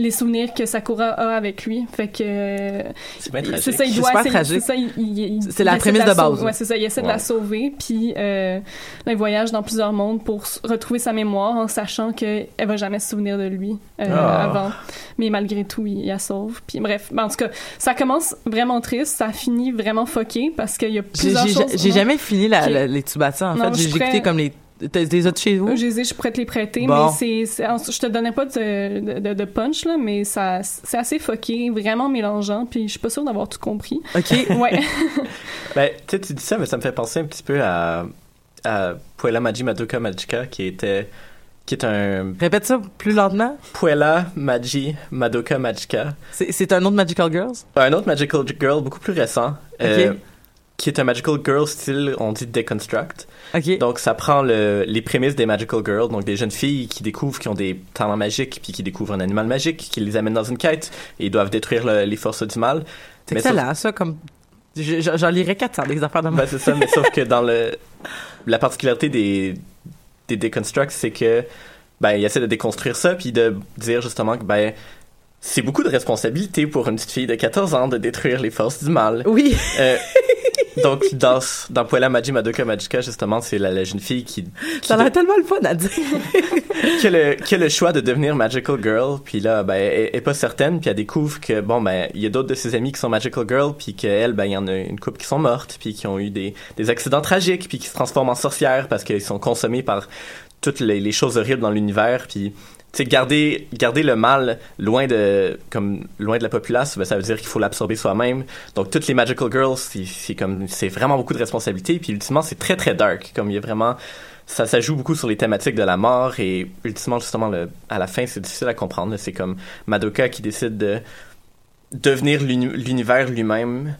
les souvenirs que Sakura a avec lui. Fait que C'est c'est tragique. ça il C'est doit tragique. ça il, il- il- C'est la essaie prémisse la de base, sauver. là. Ouais c'est ça il essaie de la sauver. Puis euh, là, il voyage dans plusieurs mondes pour s- retrouver sa mémoire en sachant que elle va jamais se souvenir de lui euh, Ah. avant. Mais malgré tout il, il la sauve. Puis bref ben, en tout cas ça commence vraiment triste. Ça finit vraiment fucké parce qu'il y a plusieurs j'ai- choses. j'ai jamais fini la, Ok. la- les Tsubasa, en Non, fait. J'ai écouté comme les, t'as des autres chez vous? Euh, Je les ai, je pourrais te les prêter, Bon. mais c'est, je te donnais pas de, de, de punch, là, mais ça, c'est assez fucké, vraiment mélangeant, puis je suis pas sûre d'avoir tout compris. Ok. [LAUGHS] Ouais. [LAUGHS] Ben, tu sais, tu dis ça, mais ça me fait penser un petit peu à, à Puella Magi Madoka Magica, qui était, qui est un Répète ça plus lentement. Puella Magi Madoka Magica. C'est c'est un autre Magical Girls? Un autre Magical Girl beaucoup plus récent, euh, Ok. Qui est un Magical Girl style, on dit Deconstruct. Ok. Donc, ça prend le, les prémices des Magical Girls, donc des jeunes filles qui découvrent qu'ils ont des talents magiques, puis qui découvrent un animal magique, qui les amène dans une quête, et ils doivent détruire le- les forces du mal. C'est excellent, ça, comme. je- je- J'en lirais 400 des affaires de moi. Ben, c'est ça, mais sauf que dans le [LAUGHS] la particularité des des deconstructs, c'est que ben ils essaient de déconstruire ça puis de dire justement que ben c'est beaucoup de responsabilité pour une petite fille de 14 ans de détruire les forces du mal. Oui. Euh, [LAUGHS] [LAUGHS] donc dans dans Puella Magi Madoka Magica justement, c'est la, la jeune fille qui qui, Ça a l'air tellement le fun à dire. [LAUGHS] qui a le, qui a le choix de devenir Magical Girl, puis là, ben, elle est pas certaine, puis elle découvre que, bon, ben, il y a d'autres de ses amis qui sont Magical Girl, puis qu'elle, ben, il y en a une couple qui sont mortes, puis qui ont eu des, des accidents tragiques, puis qui se transforment en sorcières parce qu'ils sont consommés par toutes les, les choses horribles dans l'univers, puis tu garder, garder le mal loin de, comme, loin de la populace, ben, ça veut dire qu'il faut l'absorber soi-même. Donc, toutes les Magical Girls, c'est comme, c'est vraiment beaucoup de responsabilités, puis ultimement, c'est très, très dark. Comme, il y a vraiment, ça, ça joue beaucoup sur les thématiques de la mort, et ultimement, justement, le, à la fin, c'est difficile à comprendre. C'est comme Madoka qui décide de devenir l'uni- l'univers lui-même.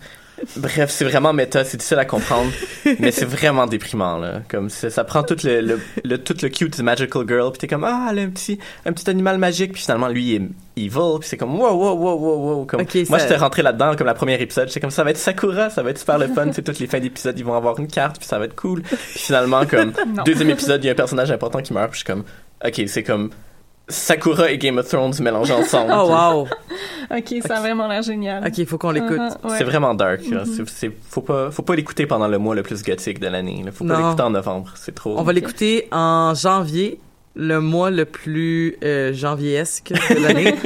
Bref, c'est vraiment méta, c'est difficile à comprendre, mais c'est vraiment déprimant là. Comme c'est- ça prend tout le, le, le- tout le cute magical girl, puis t'es comme ah elle a un petit un petit animal magique, puis finalement lui il est evil, puis c'est comme wow wow wow wow wow. Comme Ok, moi ça- j'étais rentré là-dedans comme la première épisode, j'étais comme ça va être Sakura, ça va être super le fun, c'est toutes les fins d'épisode ils vont avoir une carte, puis ça va être cool. Puis finalement comme [LAUGHS] deuxième épisode il y a un personnage important qui meurt, puis je suis comme ok c'est comme Sakura et Game of Thrones mélangés ensemble. Oh, wow. [LAUGHS] ok, ça a vraiment l'air génial. Ok, il faut qu'on l'écoute. Uh-huh, ouais. C'est vraiment dark. C'est- c'est- faut pas, faut pas l'écouter pendant le mois le plus gothique de l'année. Faut pas l'écouter en novembre. C'est trop. On va l'écouter en janvier, le mois le plus euh, janviesque de l'année. [LAUGHS]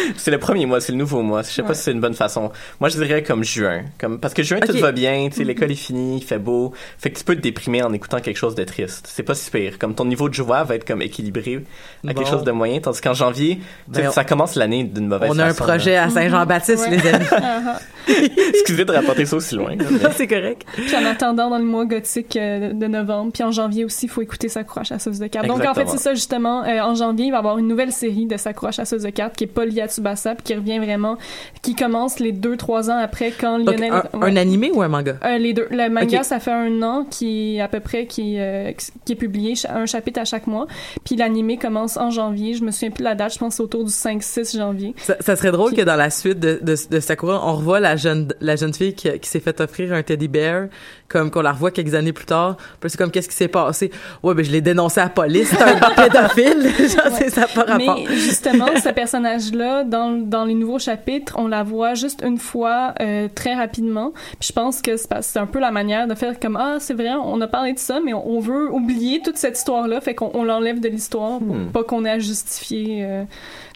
[LAUGHS] C'est le premier mois, c'est le nouveau mois. Je sais pas si c'est une bonne façon. Moi, je dirais comme juin. Comme, parce que juin, Ok. tout va bien. Tu sais, Mhm. l'école est finie, il fait beau. Fait que tu peux te déprimer en écoutant quelque chose de triste. C'est pas si pire. Comme ton niveau de joie va être comme équilibré à quelque chose de moyen. Tandis qu'en janvier, Ben, ça commence l'année d'une mauvaise On a un façon, projet là. à Saint-Jean-Baptiste, Ouais. les amis. [LAUGHS] [LAUGHS] Excusez de rapporter ça aussi loin. mais- c'est correct. Puis en attendant, dans le mois gothique euh, de novembre, puis en janvier aussi, il faut écouter Sakura Chasseuse de cartes. Donc en fait, c'est ça justement. euh, en janvier, il va y avoir une nouvelle série de Sakura Chasseuse de cartes qui est pas liée à Tsubasa, puis qui revient vraiment, qui commence les deux trois ans après quand Donc, Lionel. un, ouais. un animé ou un manga? Euh, les deux. Le manga, ça fait un an qui à peu près qui euh, qui est publié un chapitre à chaque mois. Puis l'animé commence en janvier. Je me souviens plus de la date. Je pense autour du 5-6 janvier. Ça, ça serait drôle que dans la suite de, de, de Sakura, on revoit la jeune, la jeune fille qui, qui s'est fait offrir un teddy bear, comme qu'on la revoit quelques années plus tard. Puis c'est comme, qu'est-ce qui s'est passé? Ouais, ben, je l'ai dénoncé à la police. C'est un [LAUGHS] pédophile. [LAUGHS] Genre, c'est ça par rapport. Mais justement, [LAUGHS] ce personnage-là, dans, dans les nouveaux chapitres, on la voit juste une fois euh, très rapidement. Puis je pense que c'est un peu la manière de faire comme ah c'est vrai, on a parlé de ça, mais on, on veut oublier toute cette histoire-là, fait qu'on on l'enlève de l'histoire pour Hmm. pas qu'on ait à justifier euh,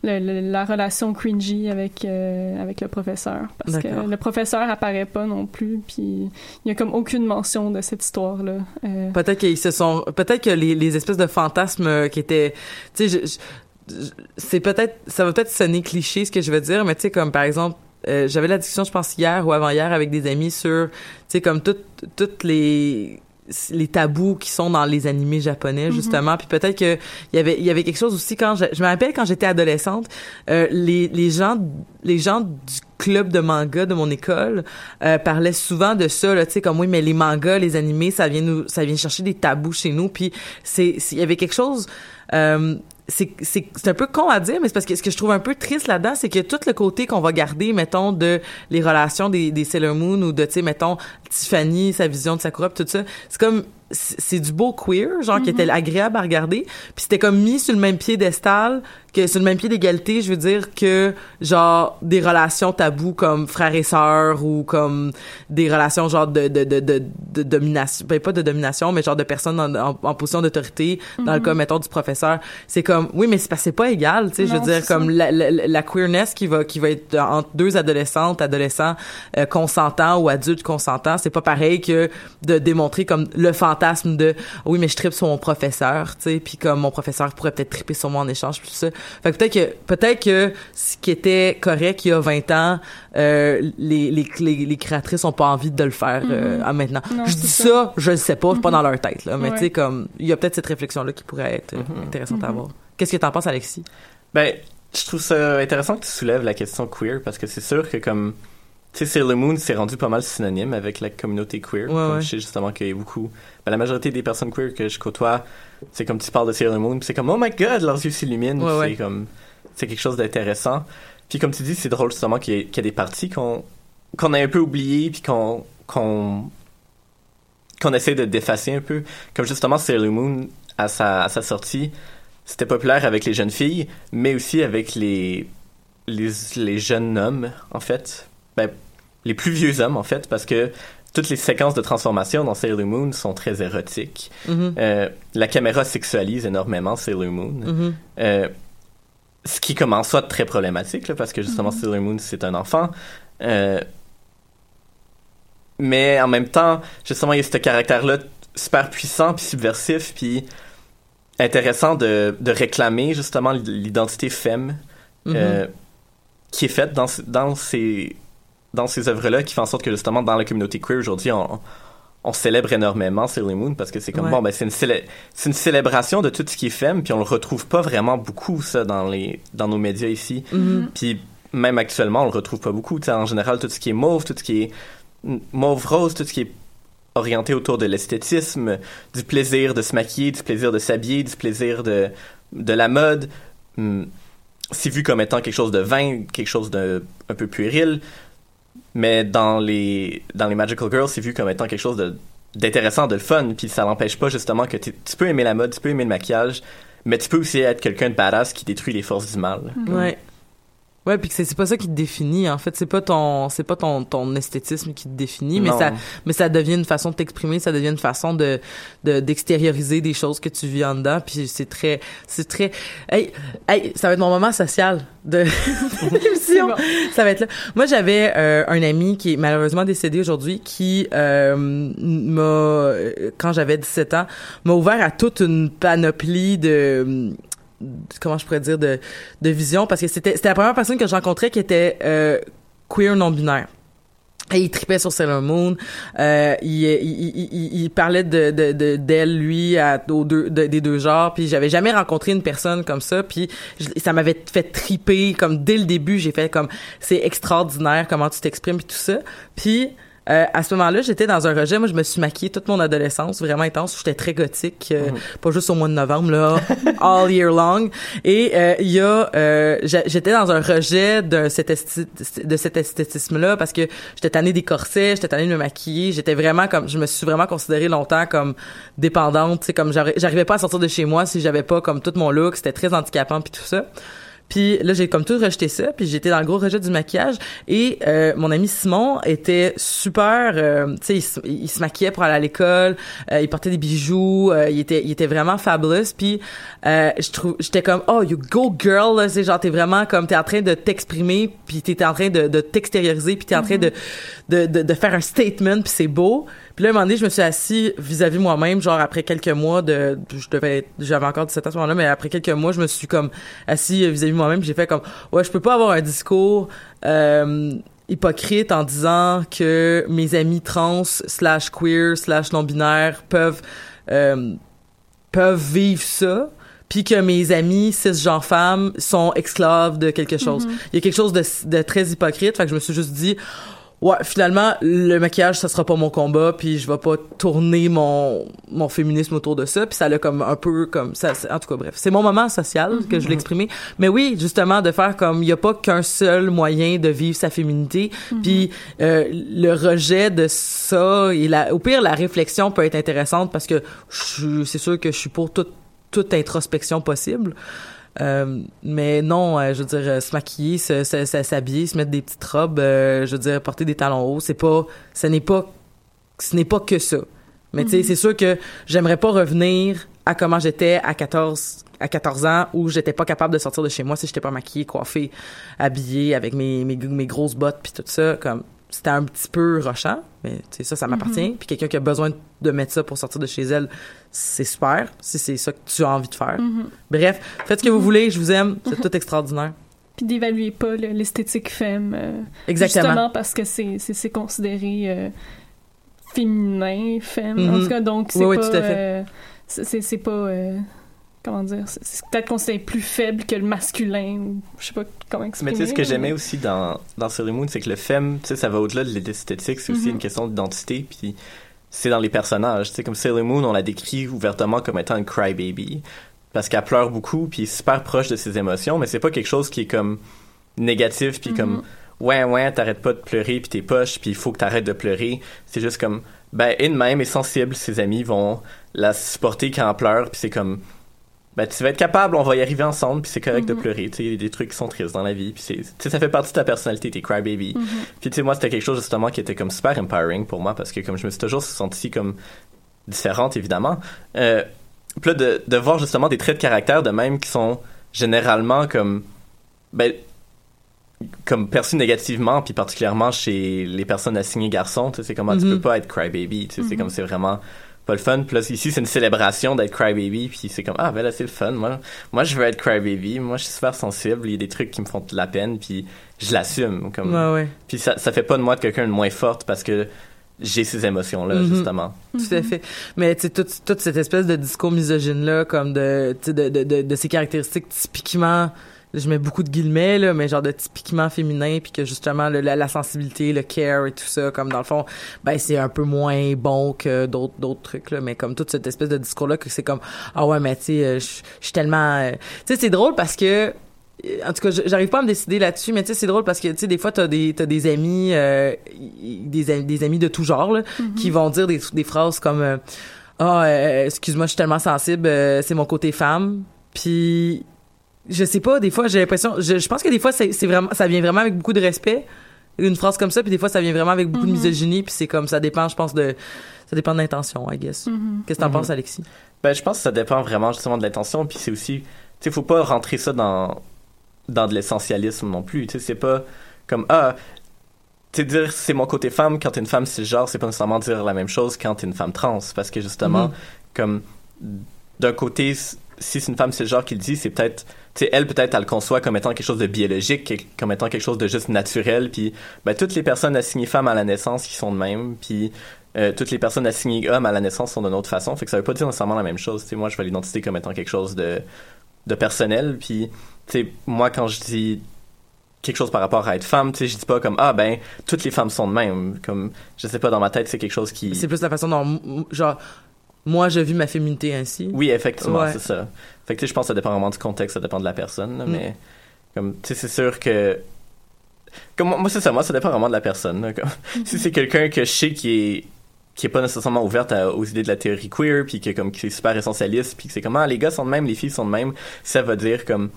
le- le- la relation cringy avec euh, avec le professeur, parce que le professeur apparaît pas non plus, puis il y a comme aucune mention de cette histoire-là. Euh, Peut-être qu'ils se sont, peut-être que les, les espèces de fantasmes euh, qui étaient, tu sais, c'est peut-être, ça va peut-être sonner cliché ce que je veux dire, mais tu sais, comme par exemple, euh, j'avais la discussion, je pense hier ou avant-hier avec des amis sur, tu sais, comme toutes, toutes les les tabous qui sont dans les animés japonais Mhm. justement puis peut-être que il y avait il y avait quelque chose aussi quand je, je me rappelle quand j'étais adolescente euh, les les gens les gens du club de manga de mon école euh, parlaient souvent de ça là tu sais comme oui mais les mangas les animés ça vient nous ça vient chercher des tabous chez nous puis c'est c'est- il y avait quelque chose euh, c'est un peu con à dire mais c'est parce que ce que je trouve un peu triste là-dedans c'est que tout le côté qu'on va garder mettons de les relations des des Sailor Moon ou de tu sais mettons Tiffany sa vision de Sakura tout ça c'est comme c'est du beau queer genre qui était agréable à regarder. Puis c'était comme mis sur le même piédestal que sur le même pied d'égalité je veux dire que genre des relations tabous comme frères et sœurs ou comme des relations genre de de de de, de domination ben pas de domination mais genre de personnes en, en, en position d'autorité dans le Mhm. cas mettons du professeur. C'est comme oui mais c'est que c'est pas égal tu sais je veux dire comme la, la, la queerness qui va qui va être entre deux adolescentes adolescents euh, consentants ou adultes consentants c'est pas pareil que de démontrer comme le fantasme de oui mais je tripe sur mon professeur tu sais puis comme mon professeur pourrait peut-être triper sur moi en échange puis tout ça fait que peut-être que peut-être que ce qui était correct il y a 20 ans euh, les, les, les, les créatrices ont pas envie de le faire euh, Mhm. à maintenant Non, je dis ça. ça je le sais pas c'est pas Mhm. dans leur tête là mais Ouais. tu sais comme il y a peut-être cette réflexion là qui pourrait être euh, Mhm. intéressante à Mhm. avoir qu'est-ce que t'en penses Alexis? Ben, je trouve ça intéressant que tu soulèves la question queer parce que c'est sûr que comme tu sais Sailor Moon s'est rendu pas mal synonyme avec la communauté queer. Ouais, comme ouais. je sais justement qu'il y a beaucoup ben, la majorité des personnes queer que je côtoie, c'est comme tu parles de Sailor Moon, c'est comme oh my god, leurs yeux s'illuminent, Ouais, c'est comme c'est quelque chose d'intéressant. Puis comme tu dis, c'est drôle justement qu'il y, a des parties qu'on qu'on a un peu oubliées puis qu'on qu'on qu'on essaie de d'effacer un peu, comme justement Sailor Moon à sa à sa sortie c'était populaire avec les jeunes filles, mais aussi avec les, les, les jeunes hommes, en fait. Ben, les plus vieux hommes, en fait, parce que toutes les séquences de transformation dans Sailor Moon sont très érotiques. Mhm. Euh, la caméra sexualise énormément Sailor Moon. Mhm. Euh, ce qui commence soit très problématique, là, parce que justement, Mhm. Sailor Moon, c'est un enfant. Euh, mais en même temps, justement, il y a ce caractère-là super puissant, puis subversif, puis intéressant de, de réclamer justement l'identité femme Mhm. euh, qui est faite dans, dans ces, dans ces œuvres-là, qui fait en sorte que justement, dans la communauté queer aujourd'hui, on, on célèbre énormément Sailor Moon parce que c'est comme Ouais. bon ben c'est une célé- c'est une célébration de tout ce qui est femme puis on le retrouve pas vraiment beaucoup ça dans les dans nos médias ici Mhm. puis même actuellement on le retrouve pas beaucoup en général tout ce qui est mauve tout ce qui est mauve rose tout ce qui est orienté autour de l'esthétisme du plaisir de se maquiller du plaisir de s'habiller du plaisir de de la mode hum, c'est vu comme étant quelque chose de vain quelque chose de un peu puéril mais dans les dans les Magical Girls c'est vu comme étant quelque chose de d'intéressant de fun puis ça n'empêche pas justement que tu peux aimer la mode tu peux aimer le maquillage mais tu peux aussi être quelqu'un de badass qui détruit les forces du mal Ouais. Ouais, puis que c'est c'est pas ça qui te définit en fait, c'est pas ton c'est pas ton ton esthétisme qui te définit, mais ça mais ça devient une façon de t'exprimer, ça devient une façon de de d'extérioriser des choses que tu vis en dedans, puis c'est très c'est très hey, hey, ça va être mon moment social de [LAUGHS] l'émission. Ça va être là. Moi, j'avais euh, un ami qui est malheureusement décédé aujourd'hui qui euh, m'a euh, quand j'avais 17 ans, m'a ouvert à toute une panoplie de comment je pourrais dire de de vision parce que c'était c'était la première personne que je rencontrais qui était euh, queer non binaire Et il tripait sur Sailor Moon. Euh, il, il, il, il, parlait de d'elle, de, d'elle lui, à, aux deux, de, des deux genres. Puis j'avais jamais rencontré une personne comme ça. Puis ça m'avait fait triper. Comme dès le début, j'ai fait comme c'est extraordinaire comment tu t'exprimes et tout ça. Puis euh, à ce moment-là, j'étais dans un rejet. Moi, je me suis maquillée toute mon adolescence, vraiment intense. J'étais très gothique, euh, Mhm. pas juste au mois de novembre, là, [LAUGHS] all year long. Et euh, il y a, euh, j'étais dans un rejet de cet esti- de cet esthétisme-là parce que j'étais tannée des corsets, j'étais tannée de me maquiller. J'étais vraiment comme, je me suis vraiment considérée longtemps comme dépendante. Tu sais, comme j'arri- j'arrivais pas à sortir de chez moi si j'avais pas comme tout mon look. C'était très handicapant puis tout ça. Puis là, j'ai comme tout rejeté ça, puis j'étais dans le gros rejet du maquillage. Et euh, mon ami Simon était super, euh, tu sais, il, se- il se maquillait pour aller à l'école, euh, il portait des bijoux, euh, il était, il était vraiment fabulous. Puis euh, je trouve, j'étais comme, oh, you go girl, c'est genre t'es vraiment comme t'es en train de t'exprimer, puis t'es en train de, de t'extérioriser, puis t'es en train de, de, de, de faire un statement, puis c'est beau. Puis là, un moment donné, je me suis assis vis-à-vis moi-même, genre après quelques mois de, je devais, être- j'avais encore 17 ans à ce moment-là, mais après quelques mois, je me suis comme assis vis-à-vis moi-même, j'ai fait comme, ouais, je peux pas avoir un discours euh, hypocrite en disant que mes amis trans slash queer slash non binaires peuvent euh, peuvent vivre ça puis que mes amis cisgenres femmes sont esclaves de quelque chose. Mhm. Il y a quelque chose de, de très hypocrite, fait que je me suis juste dit ouais, finalement le maquillage ça sera pas mon combat puis je vais pas tourner mon mon féminisme autour de ça puis ça l'a comme un peu comme ça en tout cas bref, c'est mon moment social que je voulais exprimer. Mais oui, justement de faire comme il y a pas qu'un seul moyen de vivre sa féminité puis euh, le rejet de ça et la, au pire la réflexion peut être intéressante parce que je suis- c'est sûr que je suis pour toute toute introspection possible. Euh, mais non, euh, je veux dire, euh, se maquiller, se- se- se- s'habiller, se mettre des petites robes, je veux dire, porter des talons hauts, c'est pas, ce n'est pas, ce n'est pas que ça. Mais tu sais, Mhm. c'est sûr que j'aimerais pas revenir à comment j'étais à 14, à 14 ans où j'étais pas capable de sortir de chez moi si j'étais pas maquillée, coiffée, habillée avec mes, mes, mes grosses bottes puis tout ça, comme, c'était un petit peu rochant, mais tu sais, ça, ça m'appartient. Mhm. Puis quelqu'un qui a besoin de mettre ça pour sortir de chez elle, c'est super, si c'est ça que tu as envie de faire. Mhm. Bref, faites ce que vous voulez, je vous aime, c'est tout extraordinaire. [LAUGHS] Puis d'évaluer pas le- l'esthétique femme. euh, Exactement. Justement parce que c'est considéré euh, féminin, femme. En tout cas, donc c'est Oui, oui, pas. tout à fait. euh, c'est pas. Comment dire C'est peut-être considéré plus faible que le masculin. ou Je sais pas comment exprimer. Mais tu sais, ce que j'aimais aussi dans, dans Sailor Moon, c'est que le femme, tu sais, ça va au-delà de l'esthétique, c'est aussi Mhm. une question d'identité, puis c'est dans les personnages. Tu sais, comme Sailor Moon, on la décrit ouvertement comme étant une crybaby, parce qu'elle pleure beaucoup, puis super proche de ses émotions, mais c'est pas quelque chose qui est comme négatif, puis comme, ouais, ouais, t'arrêtes pas de pleurer, puis t'es poche, puis il faut que t'arrêtes de pleurer. C'est juste comme, ben, elle-même est sensible, ses amis vont la supporter quand elle pleure, puis c'est comme, ben, tu vas être capable, on va y arriver ensemble, puis c'est correct de Mhm. pleurer. Tu sais, il y a des trucs qui sont tristes dans la vie, puis c'est, tu sais, ça fait partie de ta personnalité, t'es crybaby. Mhm. Puis tu sais, moi, c'était quelque chose justement qui était comme super empowering pour moi, parce que comme je me suis toujours senti comme différente, évidemment. Euh, puis là, de, de voir justement des traits de caractère de même qui sont généralement comme, ben, comme perçus négativement, puis particulièrement chez les personnes assignées garçons, tu sais, c'est comment tu Mhm. peux pas être crybaby, tu sais, c'est comme c'est vraiment pas le fun. Puis là, ici, c'est une célébration d'être crybaby, puis c'est comme, ah, ben là, c'est le fun. Moi, moi, je veux être crybaby. Moi, je suis super sensible. Il y a des trucs qui me font de la peine, puis je l'assume. Comme... Ouais, ouais. Puis ça, ça fait pas de moi de quelqu'un de moins forte parce que j'ai ces émotions-là, Mhm. justement. Tout à fait. Mais tu sais, toute, toute cette espèce de discours misogyne-là, comme de, de, de, de, de ces caractéristiques typiquement, je mets beaucoup de guillemets, là, mais genre de typiquement féminin, puis que justement, le- la, la sensibilité, le care et tout ça, comme dans le fond, ben c'est un peu moins bon que d'autres d'autres trucs, là, mais comme toute cette espèce de discours-là, que c'est comme, ah ouais, mais tu sais, euh, je suis tellement... euh, Tu sais, c'est drôle parce que euh, en tout cas, j'arrive pas à me décider là-dessus, mais tu sais, c'est drôle parce que, tu sais, des fois, t'as des, t'as des amis, euh, des, des amis de tout genre, là, qui vont dire des, des phrases comme, euh, ah, euh, excuse-moi, je suis tellement sensible, c'est mon côté femme. Puis, je sais pas, des fois, j'ai l'impression, je, je pense que des fois, c'est c'est vraiment, ça vient vraiment avec beaucoup de respect, une phrase comme ça, puis des fois, ça vient vraiment avec beaucoup de Mhm. misogynie, puis c'est comme, ça dépend, je pense, de, ça dépend de l'intention, I guess. Mhm. Qu'est-ce que t'en Mhm. penses, Alexis? Ben, je pense que ça dépend vraiment justement de l'intention, puis c'est aussi, tu sais, faut pas rentrer ça dans, dans de l'essentialisme non plus, tu sais, c'est pas comme, ah, tu sais, dire c'est mon côté femme quand t'es une femme cisgenre, c'est pas nécessairement dire la même chose quand t'es une femme trans, parce que justement, comme, d'un côté, si c'est une femme cisgenre qui le dit, c'est peut-être, tu sais, elle peut-être elle le conçoit comme étant quelque chose de biologique, comme étant quelque chose de juste naturel, puis ben toutes les personnes assignées femmes à la naissance qui sont de même, puis euh, toutes les personnes assignées hommes à la naissance sont d'une autre façon, fait que ça veut pas dire nécessairement la même chose. Tu sais, moi je vois l'identité comme étant quelque chose de de personnel, puis tu sais, moi quand je dis quelque chose par rapport à être femme, tu sais, je dis pas comme ah ben toutes les femmes sont de même, comme je sais pas dans ma tête c'est quelque chose qui C'est plus la façon dont genre moi je vis ma féminité ainsi. Oui, effectivement, Ouais. c'est ça. Fait que tu sais, je pense que ça dépend vraiment du contexte, ça dépend de la personne, là, Mm. mais comme tu sais c'est sûr que comme moi c'est ça, moi ça dépend vraiment de la personne. là, comme, si c'est quelqu'un que je sais qui est qui est pas nécessairement ouverte à- aux idées de la théorie queer puis qui est comme qui est super essentialiste puis que c'est comme ah les gars sont de même les filles sont de même ça va dire comme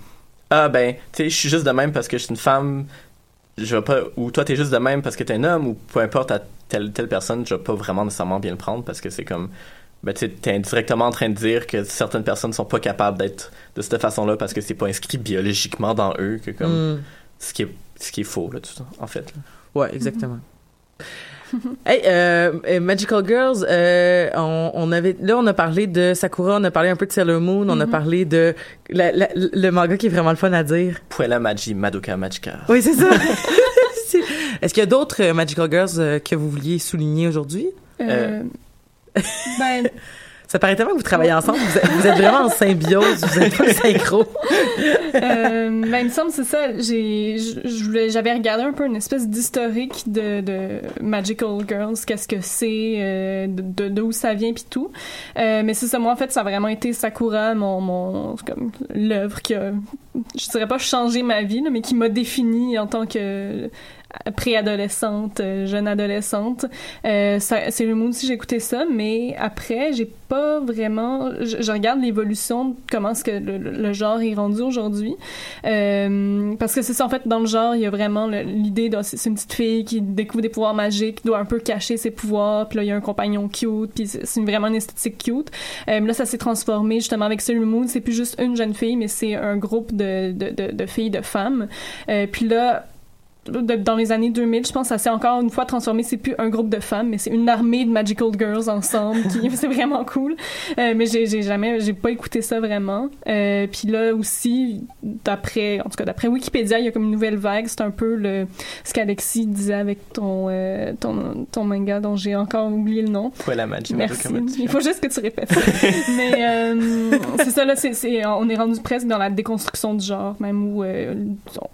ah ben tu sais je suis juste de même parce que je suis une femme je vais pas ou toi t'es juste de même parce que t'es un homme ou peu importe à telle telle personne je vais pas vraiment nécessairement bien le prendre parce que c'est comme ben tu sais t'es indirectement en train de dire que certaines personnes sont pas capables d'être de cette façon là parce que c'est pas inscrit biologiquement dans eux que comme Mm. ce qui est ce qui est faux là tout ça, en fait là. Ouais, exactement. [LAUGHS] Hey, euh, euh, Magical Girls, euh, on, on avait là on a parlé de Sakura, on a parlé un peu de Sailor Moon, on a Mhm. parlé de la- la- le manga qui est vraiment le fun à dire. Puella Magi Madoka Magica Oui, c'est ça. [LAUGHS] Est-ce qu'il y a d'autres Magical Girls euh, que vous vouliez souligner aujourd'hui? Euh, [LAUGHS] ben, Ça paraît tellement que vous travaillez ensemble, vous êtes, vous êtes vraiment en symbiose, vous êtes pas synchro. euh, ben, il me semble, c'est ça. J'ai, j'avais regardé un peu une espèce d'historique de, de Magical Girls, qu'est-ce que c'est, euh, de, de, d'où ça vient, puis tout. Euh, mais c'est ça, moi, en fait, ça a vraiment été Sakura, mon, mon, comme, l'œuvre qui a, je dirais pas changé ma vie, là, mais qui m'a définie en tant que préadolescente, euh, jeune adolescente. Euh, c'est le mood aussi, j'ai écouté ça, mais après, j'ai pas vraiment... Je, je regarde l'évolution de comment est-ce que le, le- genre est rendu aujourd'hui. Euh, parce que c'est ça, en fait, dans le genre, il y a vraiment l'idée de... C'est une petite fille qui découvre des pouvoirs magiques, doit un peu cacher ses pouvoirs, puis là, il y a un compagnon cute, puis c'est vraiment une esthétique cute. Euh, là, ça s'est transformé, justement, avec Sailor Moon. C'est plus juste une jeune fille, mais c'est un groupe de, de, de, de filles, de femmes. Euh, puis là, de- dans les années 2000, je pense que ça s'est encore une fois transformé. C'est plus un groupe de femmes, mais c'est une armée de Magical Girls ensemble. [LAUGHS] C'est vraiment cool. Euh, mais j'ai jamais, j'ai pas écouté ça vraiment. Euh, puis là aussi, d'après, en tout cas d'après Wikipédia, il y a comme une nouvelle vague. C'est un peu le ce qu'Alexis disait avec ton euh, ton ton manga dont j'ai encore oublié le nom. Puella Magi Merci. Madoka Magica Il faut juste que tu répètes. [LAUGHS] Mais euh, c'est ça là, c'est, on est rendu presque dans la déconstruction du genre, même où euh,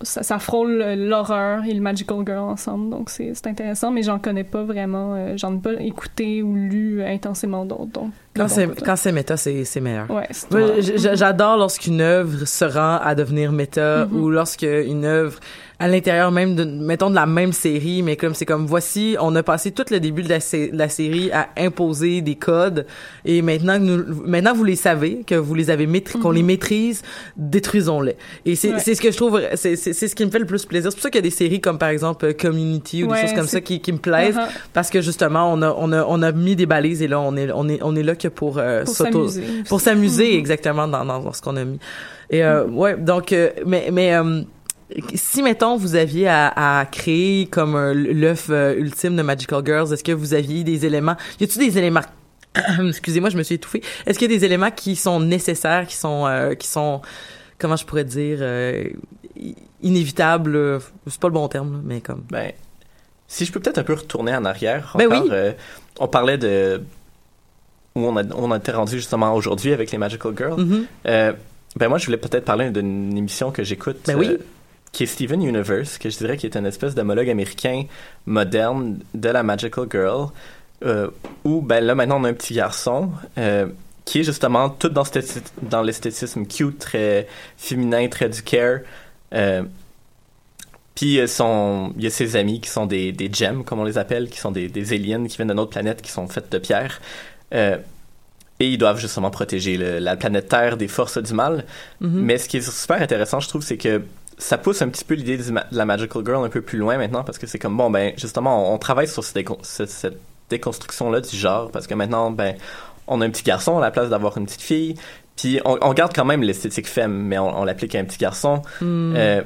ça, ça frôle l'horreur et le magical girl ensemble. Donc c'est, intéressant, mais j'en connais pas vraiment. euh, j'en ai pas écouté ou lu intensément d'autres. Donc Quand c'est méta, c'est meilleur. Ouais, J'adore lorsqu'une œuvre se rend à devenir méta Mhm. ou lorsque une œuvre à l'intérieur même de mettons de la même série mais comme c'est comme voici on a passé tout le début de la, sé- de la série à imposer des codes et maintenant que nous maintenant vous les savez que vous les avez maîtris qu'on les maîtrise détruisons-les et c'est Ouais. c'est ce que je trouve c'est c'est c'est ce qui me fait le plus plaisir c'est pour ça qu'il y a des séries comme par exemple euh, Community ou des choses comme ça qui qui me plaisent Uh-huh. parce que justement on a on a on a mis des balises et là on est on est on est là que pour euh, Pour s'amuser aussi. pour s'amuser Mhm. exactement dans, dans, dans ce qu'on a mis et euh, ouais donc euh, mais mais euh, si mettons vous aviez à, à créer comme un- l'œuf euh, ultime de Magical Girls est-ce que vous aviez des éléments y a-t-il des éléments [COUGHS] excusez-moi je me suis étouffée est-ce qu'il y a des éléments qui sont nécessaires qui sont euh, qui sont comment je pourrais dire euh, inévitables euh, c'est pas le bon terme mais comme Ben, si je peux peut-être un peu retourner en arrière. Ben oui. euh, on parlait de où on a on a été rendu justement aujourd'hui avec les Magical Girls. Mhm. Euh, ben moi, je voulais peut-être parler d'une émission que j'écoute. Ben oui. Qui est Steven Universe, que je dirais qui est une espèce d'homologue américain moderne de la Magical Girl, euh, où ben là maintenant on a un petit garçon euh, qui est justement tout dans, dans l'esthétisme cute, très féminin, très du care. Euh, puis euh, il y a ses amis qui sont des, des gems, comme on les appelle, qui sont des, des aliens qui viennent d'une autre planète, qui sont faites de pierre. Et ils doivent justement protéger le- la planète Terre des forces du mal. Mhm. Mais ce qui est super intéressant, je trouve, c'est que ça pousse un petit peu l'idée de la Magical Girl un peu plus loin maintenant, parce que c'est comme, bon, ben, justement, on, on travaille sur cette, décon- cette- cette déconstruction-là du genre, parce que maintenant, ben, on a un petit garçon à la place d'avoir une petite fille, puis on, on garde quand même l'esthétique femme, mais on, on l'applique à un petit garçon. Hmm. Euh,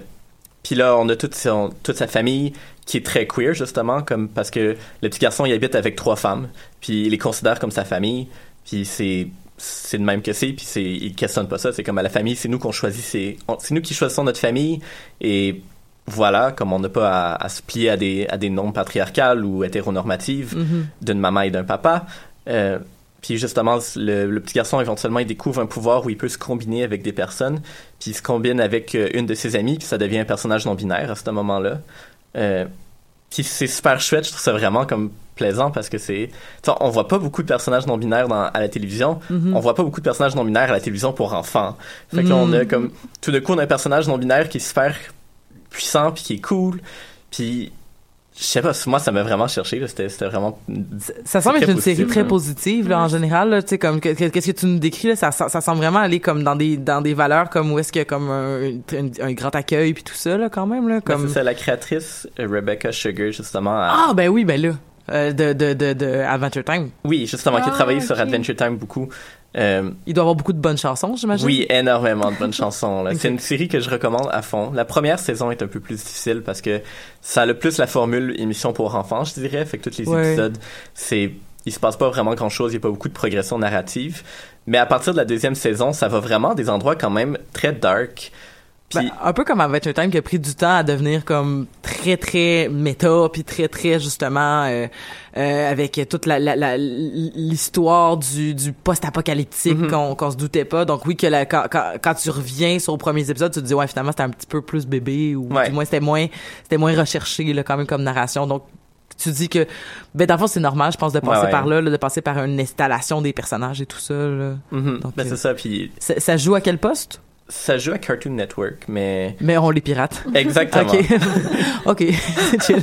puis là, on a toute, son- toute sa famille qui est très queer, justement, comme parce que le petit garçon, il habite avec trois femmes, puis il les considère comme sa famille, puis c'est c'est de même que c'est puis c'est ils questionnent pas ça c'est comme à la famille c'est nous qu'on choisit c'est on- c'est nous qui choisissons notre famille et voilà comme on n'a pas à, à se plier à des à des normes patriarcales ou hétéronormatives Mhm. d'une maman et d'un papa Euh, puis justement le, le petit garçon éventuellement il découvre un pouvoir où il peut se combiner avec des personnes puis il se combine avec euh, une de ses amies puis ça devient un personnage non binaire à ce moment-là euh, puis c'est super chouette, je trouve ça vraiment comme plaisant parce que c'est on voit pas beaucoup de personnages non binaires dans, à la télévision Mhm. on voit pas beaucoup de personnages non binaires à la télévision pour enfants fait que là, on a Mhm. comme tout de coup on a un personnage non binaire qui est super puissant puis qui est cool puis je sais pas moi ça m'a vraiment cherché c'était c'était vraiment Ça semble être une série très positive là, en général. là, Tu sais, comme que- que- qu'est-ce que tu nous décris là, ça, ça, ça semble vraiment aller comme dans des dans des valeurs comme où est-ce qu'il y a comme un, un, un grand accueil puis tout ça là quand même là. Ben, Comme c'est ça la créatrice euh, Rebecca Sugar justement ah ben oui ben là euh, de, de de de Adventure Time. oui justement qui a Ah, travaillé sur. Adventure Time beaucoup Euh, Il doit avoir beaucoup de bonnes chansons j'imagine. Oui, énormément de bonnes chansons. là. [LAUGHS] Ok. C'est une série que je recommande à fond. La première saison est un peu plus difficile parce que ça a le plus la formule émission pour enfants, je dirais. Fait que tous les Ouais. épisodes, c'est il se passe pas vraiment grand chose, il y a pas beaucoup de progression narrative. Mais à partir de la deuxième saison, ça va vraiment à des endroits quand même très dark. Puis Ben, un peu comme Adventure Time qui a pris du temps à devenir comme très très méta puis très très justement euh, euh, avec toute la l'histoire du du post-apocalyptique Mhm. qu'on qu'on se doutait pas donc oui que la, quand, quand quand tu reviens sur les premiers épisodes tu te dis ouais finalement c'était un petit peu plus bébé ou Ouais. du moins c'était moins c'était moins recherché là quand même comme narration donc tu dis que ben dans le fond c'est normal je pense de passer Ouais, ouais. par là, là, de passer par une installation des personnages et tout ça là. Mhm. Donc, Ben, euh, c'est ça. Puis ça, ça joue à quel poste? Ça joue à Cartoon Network, mais mais on les pirate Exactement. ok [LAUGHS] ok [LAUGHS] Chill.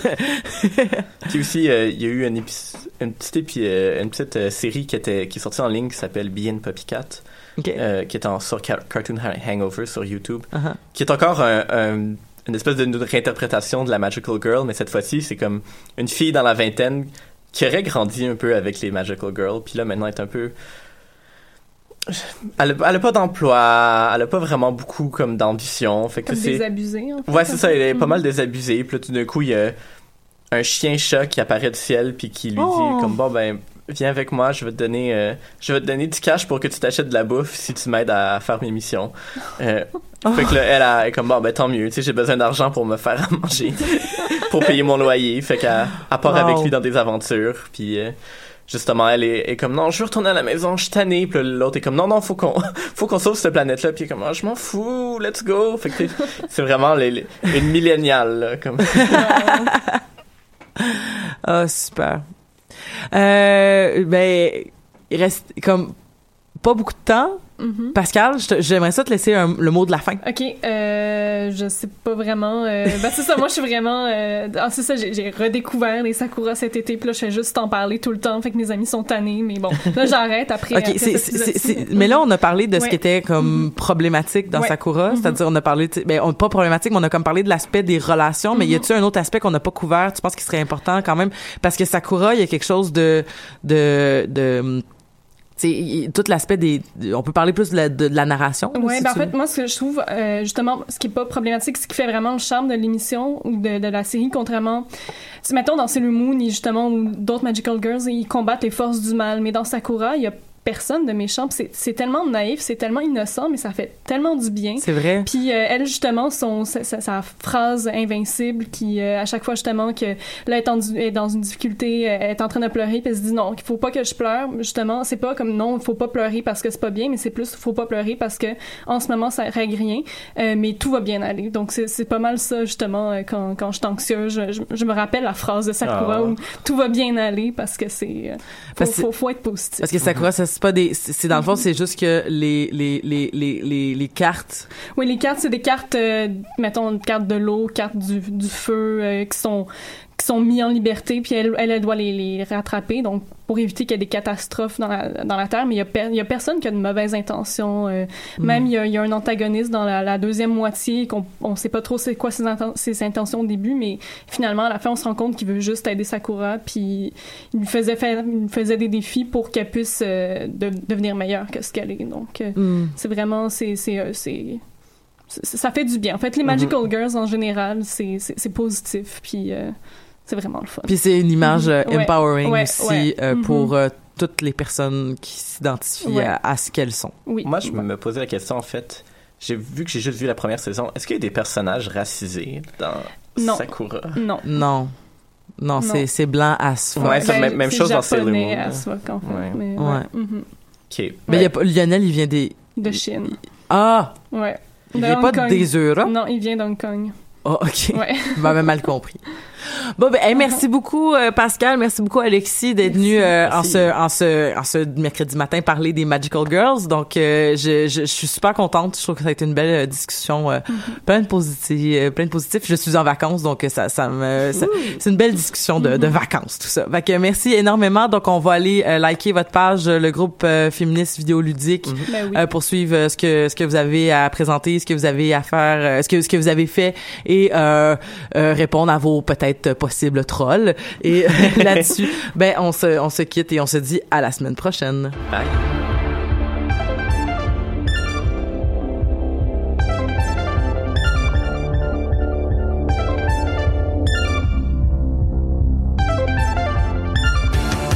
Puis aussi, euh, il y a eu une, petite, épi- euh, une petite euh, série qui, était, qui est sortie en ligne qui s'appelle Puppycat, Ok. euh, qui est en, sur Car- Cartoon Ha- Hangover sur YouTube, Uh-huh. qui est encore un- un- une espèce de réinterprétation de la Magical Girl, mais cette fois-ci, c'est comme une fille dans la vingtaine qui aurait grandi un peu avec les Magical Girls, puis là, maintenant, est un peu... Elle a, elle a pas d'emploi, elle a pas vraiment beaucoup comme d'ambition, fait que c'est... désabusé, en fait. Ouais, c'est ça, elle est pas Mhm. mal désabusée. Puis là, tout d'un coup, il y a un chien-chat qui apparaît du ciel puis qui lui Oh. dit comme bon ben viens avec moi, je vais te donner euh, je vais te donner du cash pour que tu t'achètes de la bouffe si tu m'aides à faire mes missions. [LAUGHS] Euh, Fait que là, elle a- elle est comme bon ben tant mieux, tu sais j'ai besoin d'argent pour me faire à manger, [LAUGHS] pour payer mon loyer. Fait elle part Wow. avec lui dans des aventures puis euh, Justement, elle est, comme non, je veux retourner à la maison, je suis tanné. Puis l'autre est comme non, non, faut qu'on, [LAUGHS] faut qu'on sauve cette planète-là. Puis comme ah, je m'en fous, let's go. Fait que c'est vraiment les- les- une milléniale comme. [LAUGHS] Ah, super. Euh, ben, il reste comme pas beaucoup de temps. Mhm. Pascal, j'aimerais ça te laisser un- le mot de la fin. Ok, euh, je sais pas vraiment. Euh, [LAUGHS] ben c'est ça, moi je suis vraiment. Euh, ah, c'est ça, j'ai redécouvert les Sakura cet été, puis là je fais juste t'en parler tout le temps, fait que mes amis sont tannés, mais bon, là j'arrête après. Ok, après mais là on a parlé de ce qui était comme problématique dans Ouais. Sakura, Mhm. c'est-à-dire on a parlé, sais, ben on, pas problématique, mais on a comme parlé de l'aspect des relations, mais y Mhm. a-tu un autre aspect qu'on n'a pas couvert Tu penses qu'il serait important quand même? Parce que Sakura, il y a quelque chose de de de sais, tout l'aspect des on peut parler plus de la, de, de la narration. Ouais, si ben en fait, veux. moi, ce que je trouve, euh, justement, ce qui est pas problématique, ce qui fait vraiment le charme de l'émission ou de, de la série, contrairement, mettons dans Sailor Moon, et justement, ou d'autres Magical Girls, ils combattent les forces du mal, mais dans Sakura, il y a personne de méchant, c'est tellement naïf, c'est tellement innocent, mais ça fait tellement du bien. C'est vrai. Puis euh, elle justement son sa, sa- phrase invincible qui euh, à chaque fois justement que là elle est, en est dans une difficulté, euh, elle est en train de pleurer puis elle se dit non, qu'il faut pas que je pleure. Justement, c'est pas comme non, il faut pas pleurer parce que c'est pas bien, mais c'est plus faut pas pleurer parce que en ce moment ça règle rien, euh, mais tout va bien aller. Donc c'est pas mal ça justement euh, quand quand je suis anxieuse, je, je, je me rappelle la phrase de Sakura Ah. où tout va bien aller parce que c'est euh, faut, faut, faut être positif. Parce que Sakura, ça, c'est pas des, c'est dans le fond, c'est juste que les, les, les, les, les, les cartes, Oui, les cartes, c'est des cartes, euh, mettons, une carte de l'eau, carte du, du feu, euh, qui sont qui sont mis en liberté, puis elle, elle, elle doit les, les rattraper, donc pour éviter qu'il y ait des catastrophes dans la, dans la Terre, mais il y a, per- personne qui a de mauvaises intentions. euh, Mm. Même, il y, a, il y a un antagoniste dans la, la deuxième moitié, qu'on on sait pas trop c'est quoi ses, inten- ses intentions au début, mais finalement, à la fin, on se rend compte qu'il veut juste aider Sakura, puis il lui faisait, faire, il lui faisait des défis pour qu'elle puisse euh, de- devenir meilleure que ce qu'elle est. Donc, euh, Mm. c'est vraiment, c'est, ça fait du bien. En fait, les Mhm. Magical Girls, en général, c'est, positif, puis euh, c'est vraiment le fun. puis c'est une image euh, Mhm. Ouais. empowering Ouais, aussi ouais. euh, Mhm. pour euh, toutes les personnes qui s'identifient Ouais. à, à ce qu'elles sont. Oui. Moi, je me posais la question, en fait. J'ai vu que j'ai juste vu la première saison. Est-ce qu'il y a des personnages racisés dans Non. Sakura? Non. Non. Non, c'est c'est blanc à fuck. Ouais, ça, Ben, même, même c'est chose dans Sailor Moon. en fait. Ouais. Mais, Ouais. ouais. Mhm. Ok. Mais il y a pas- Lionel, il vient des... De Chine. Ah! Ouais. Il De vient Hong pas Kong. des Europes? Non, il vient d'Hong Kong. Ah, OK. Ouais. [LAUGHS] Je m'avais mal compris. Bon, ben, hey, merci beaucoup, euh, Pascal. Merci beaucoup, Alexis, d'être venu euh, en, ce, en, ce, en ce mercredi matin parler des Magical Girls. Donc, euh, je, je, je suis super contente. Je trouve que ça a été une belle euh, discussion, euh, plein de positifs, plein de positifs. Je suis en vacances, donc ça, ça me, c'est une belle discussion de, de vacances, tout ça. Fait que merci énormément. Donc, on va aller euh, liker votre page, le groupe euh, féministe vidéoludique, Ben oui. euh, pour suivre euh, ce que ce que vous avez à présenter, ce que vous avez à faire, euh, ce que ce que vous avez fait et euh, euh, répondre à vos peut-être possibles trolls. Et [LAUGHS] là-dessus, ben on se on se quitte et on se dit à la semaine prochaine. Bye.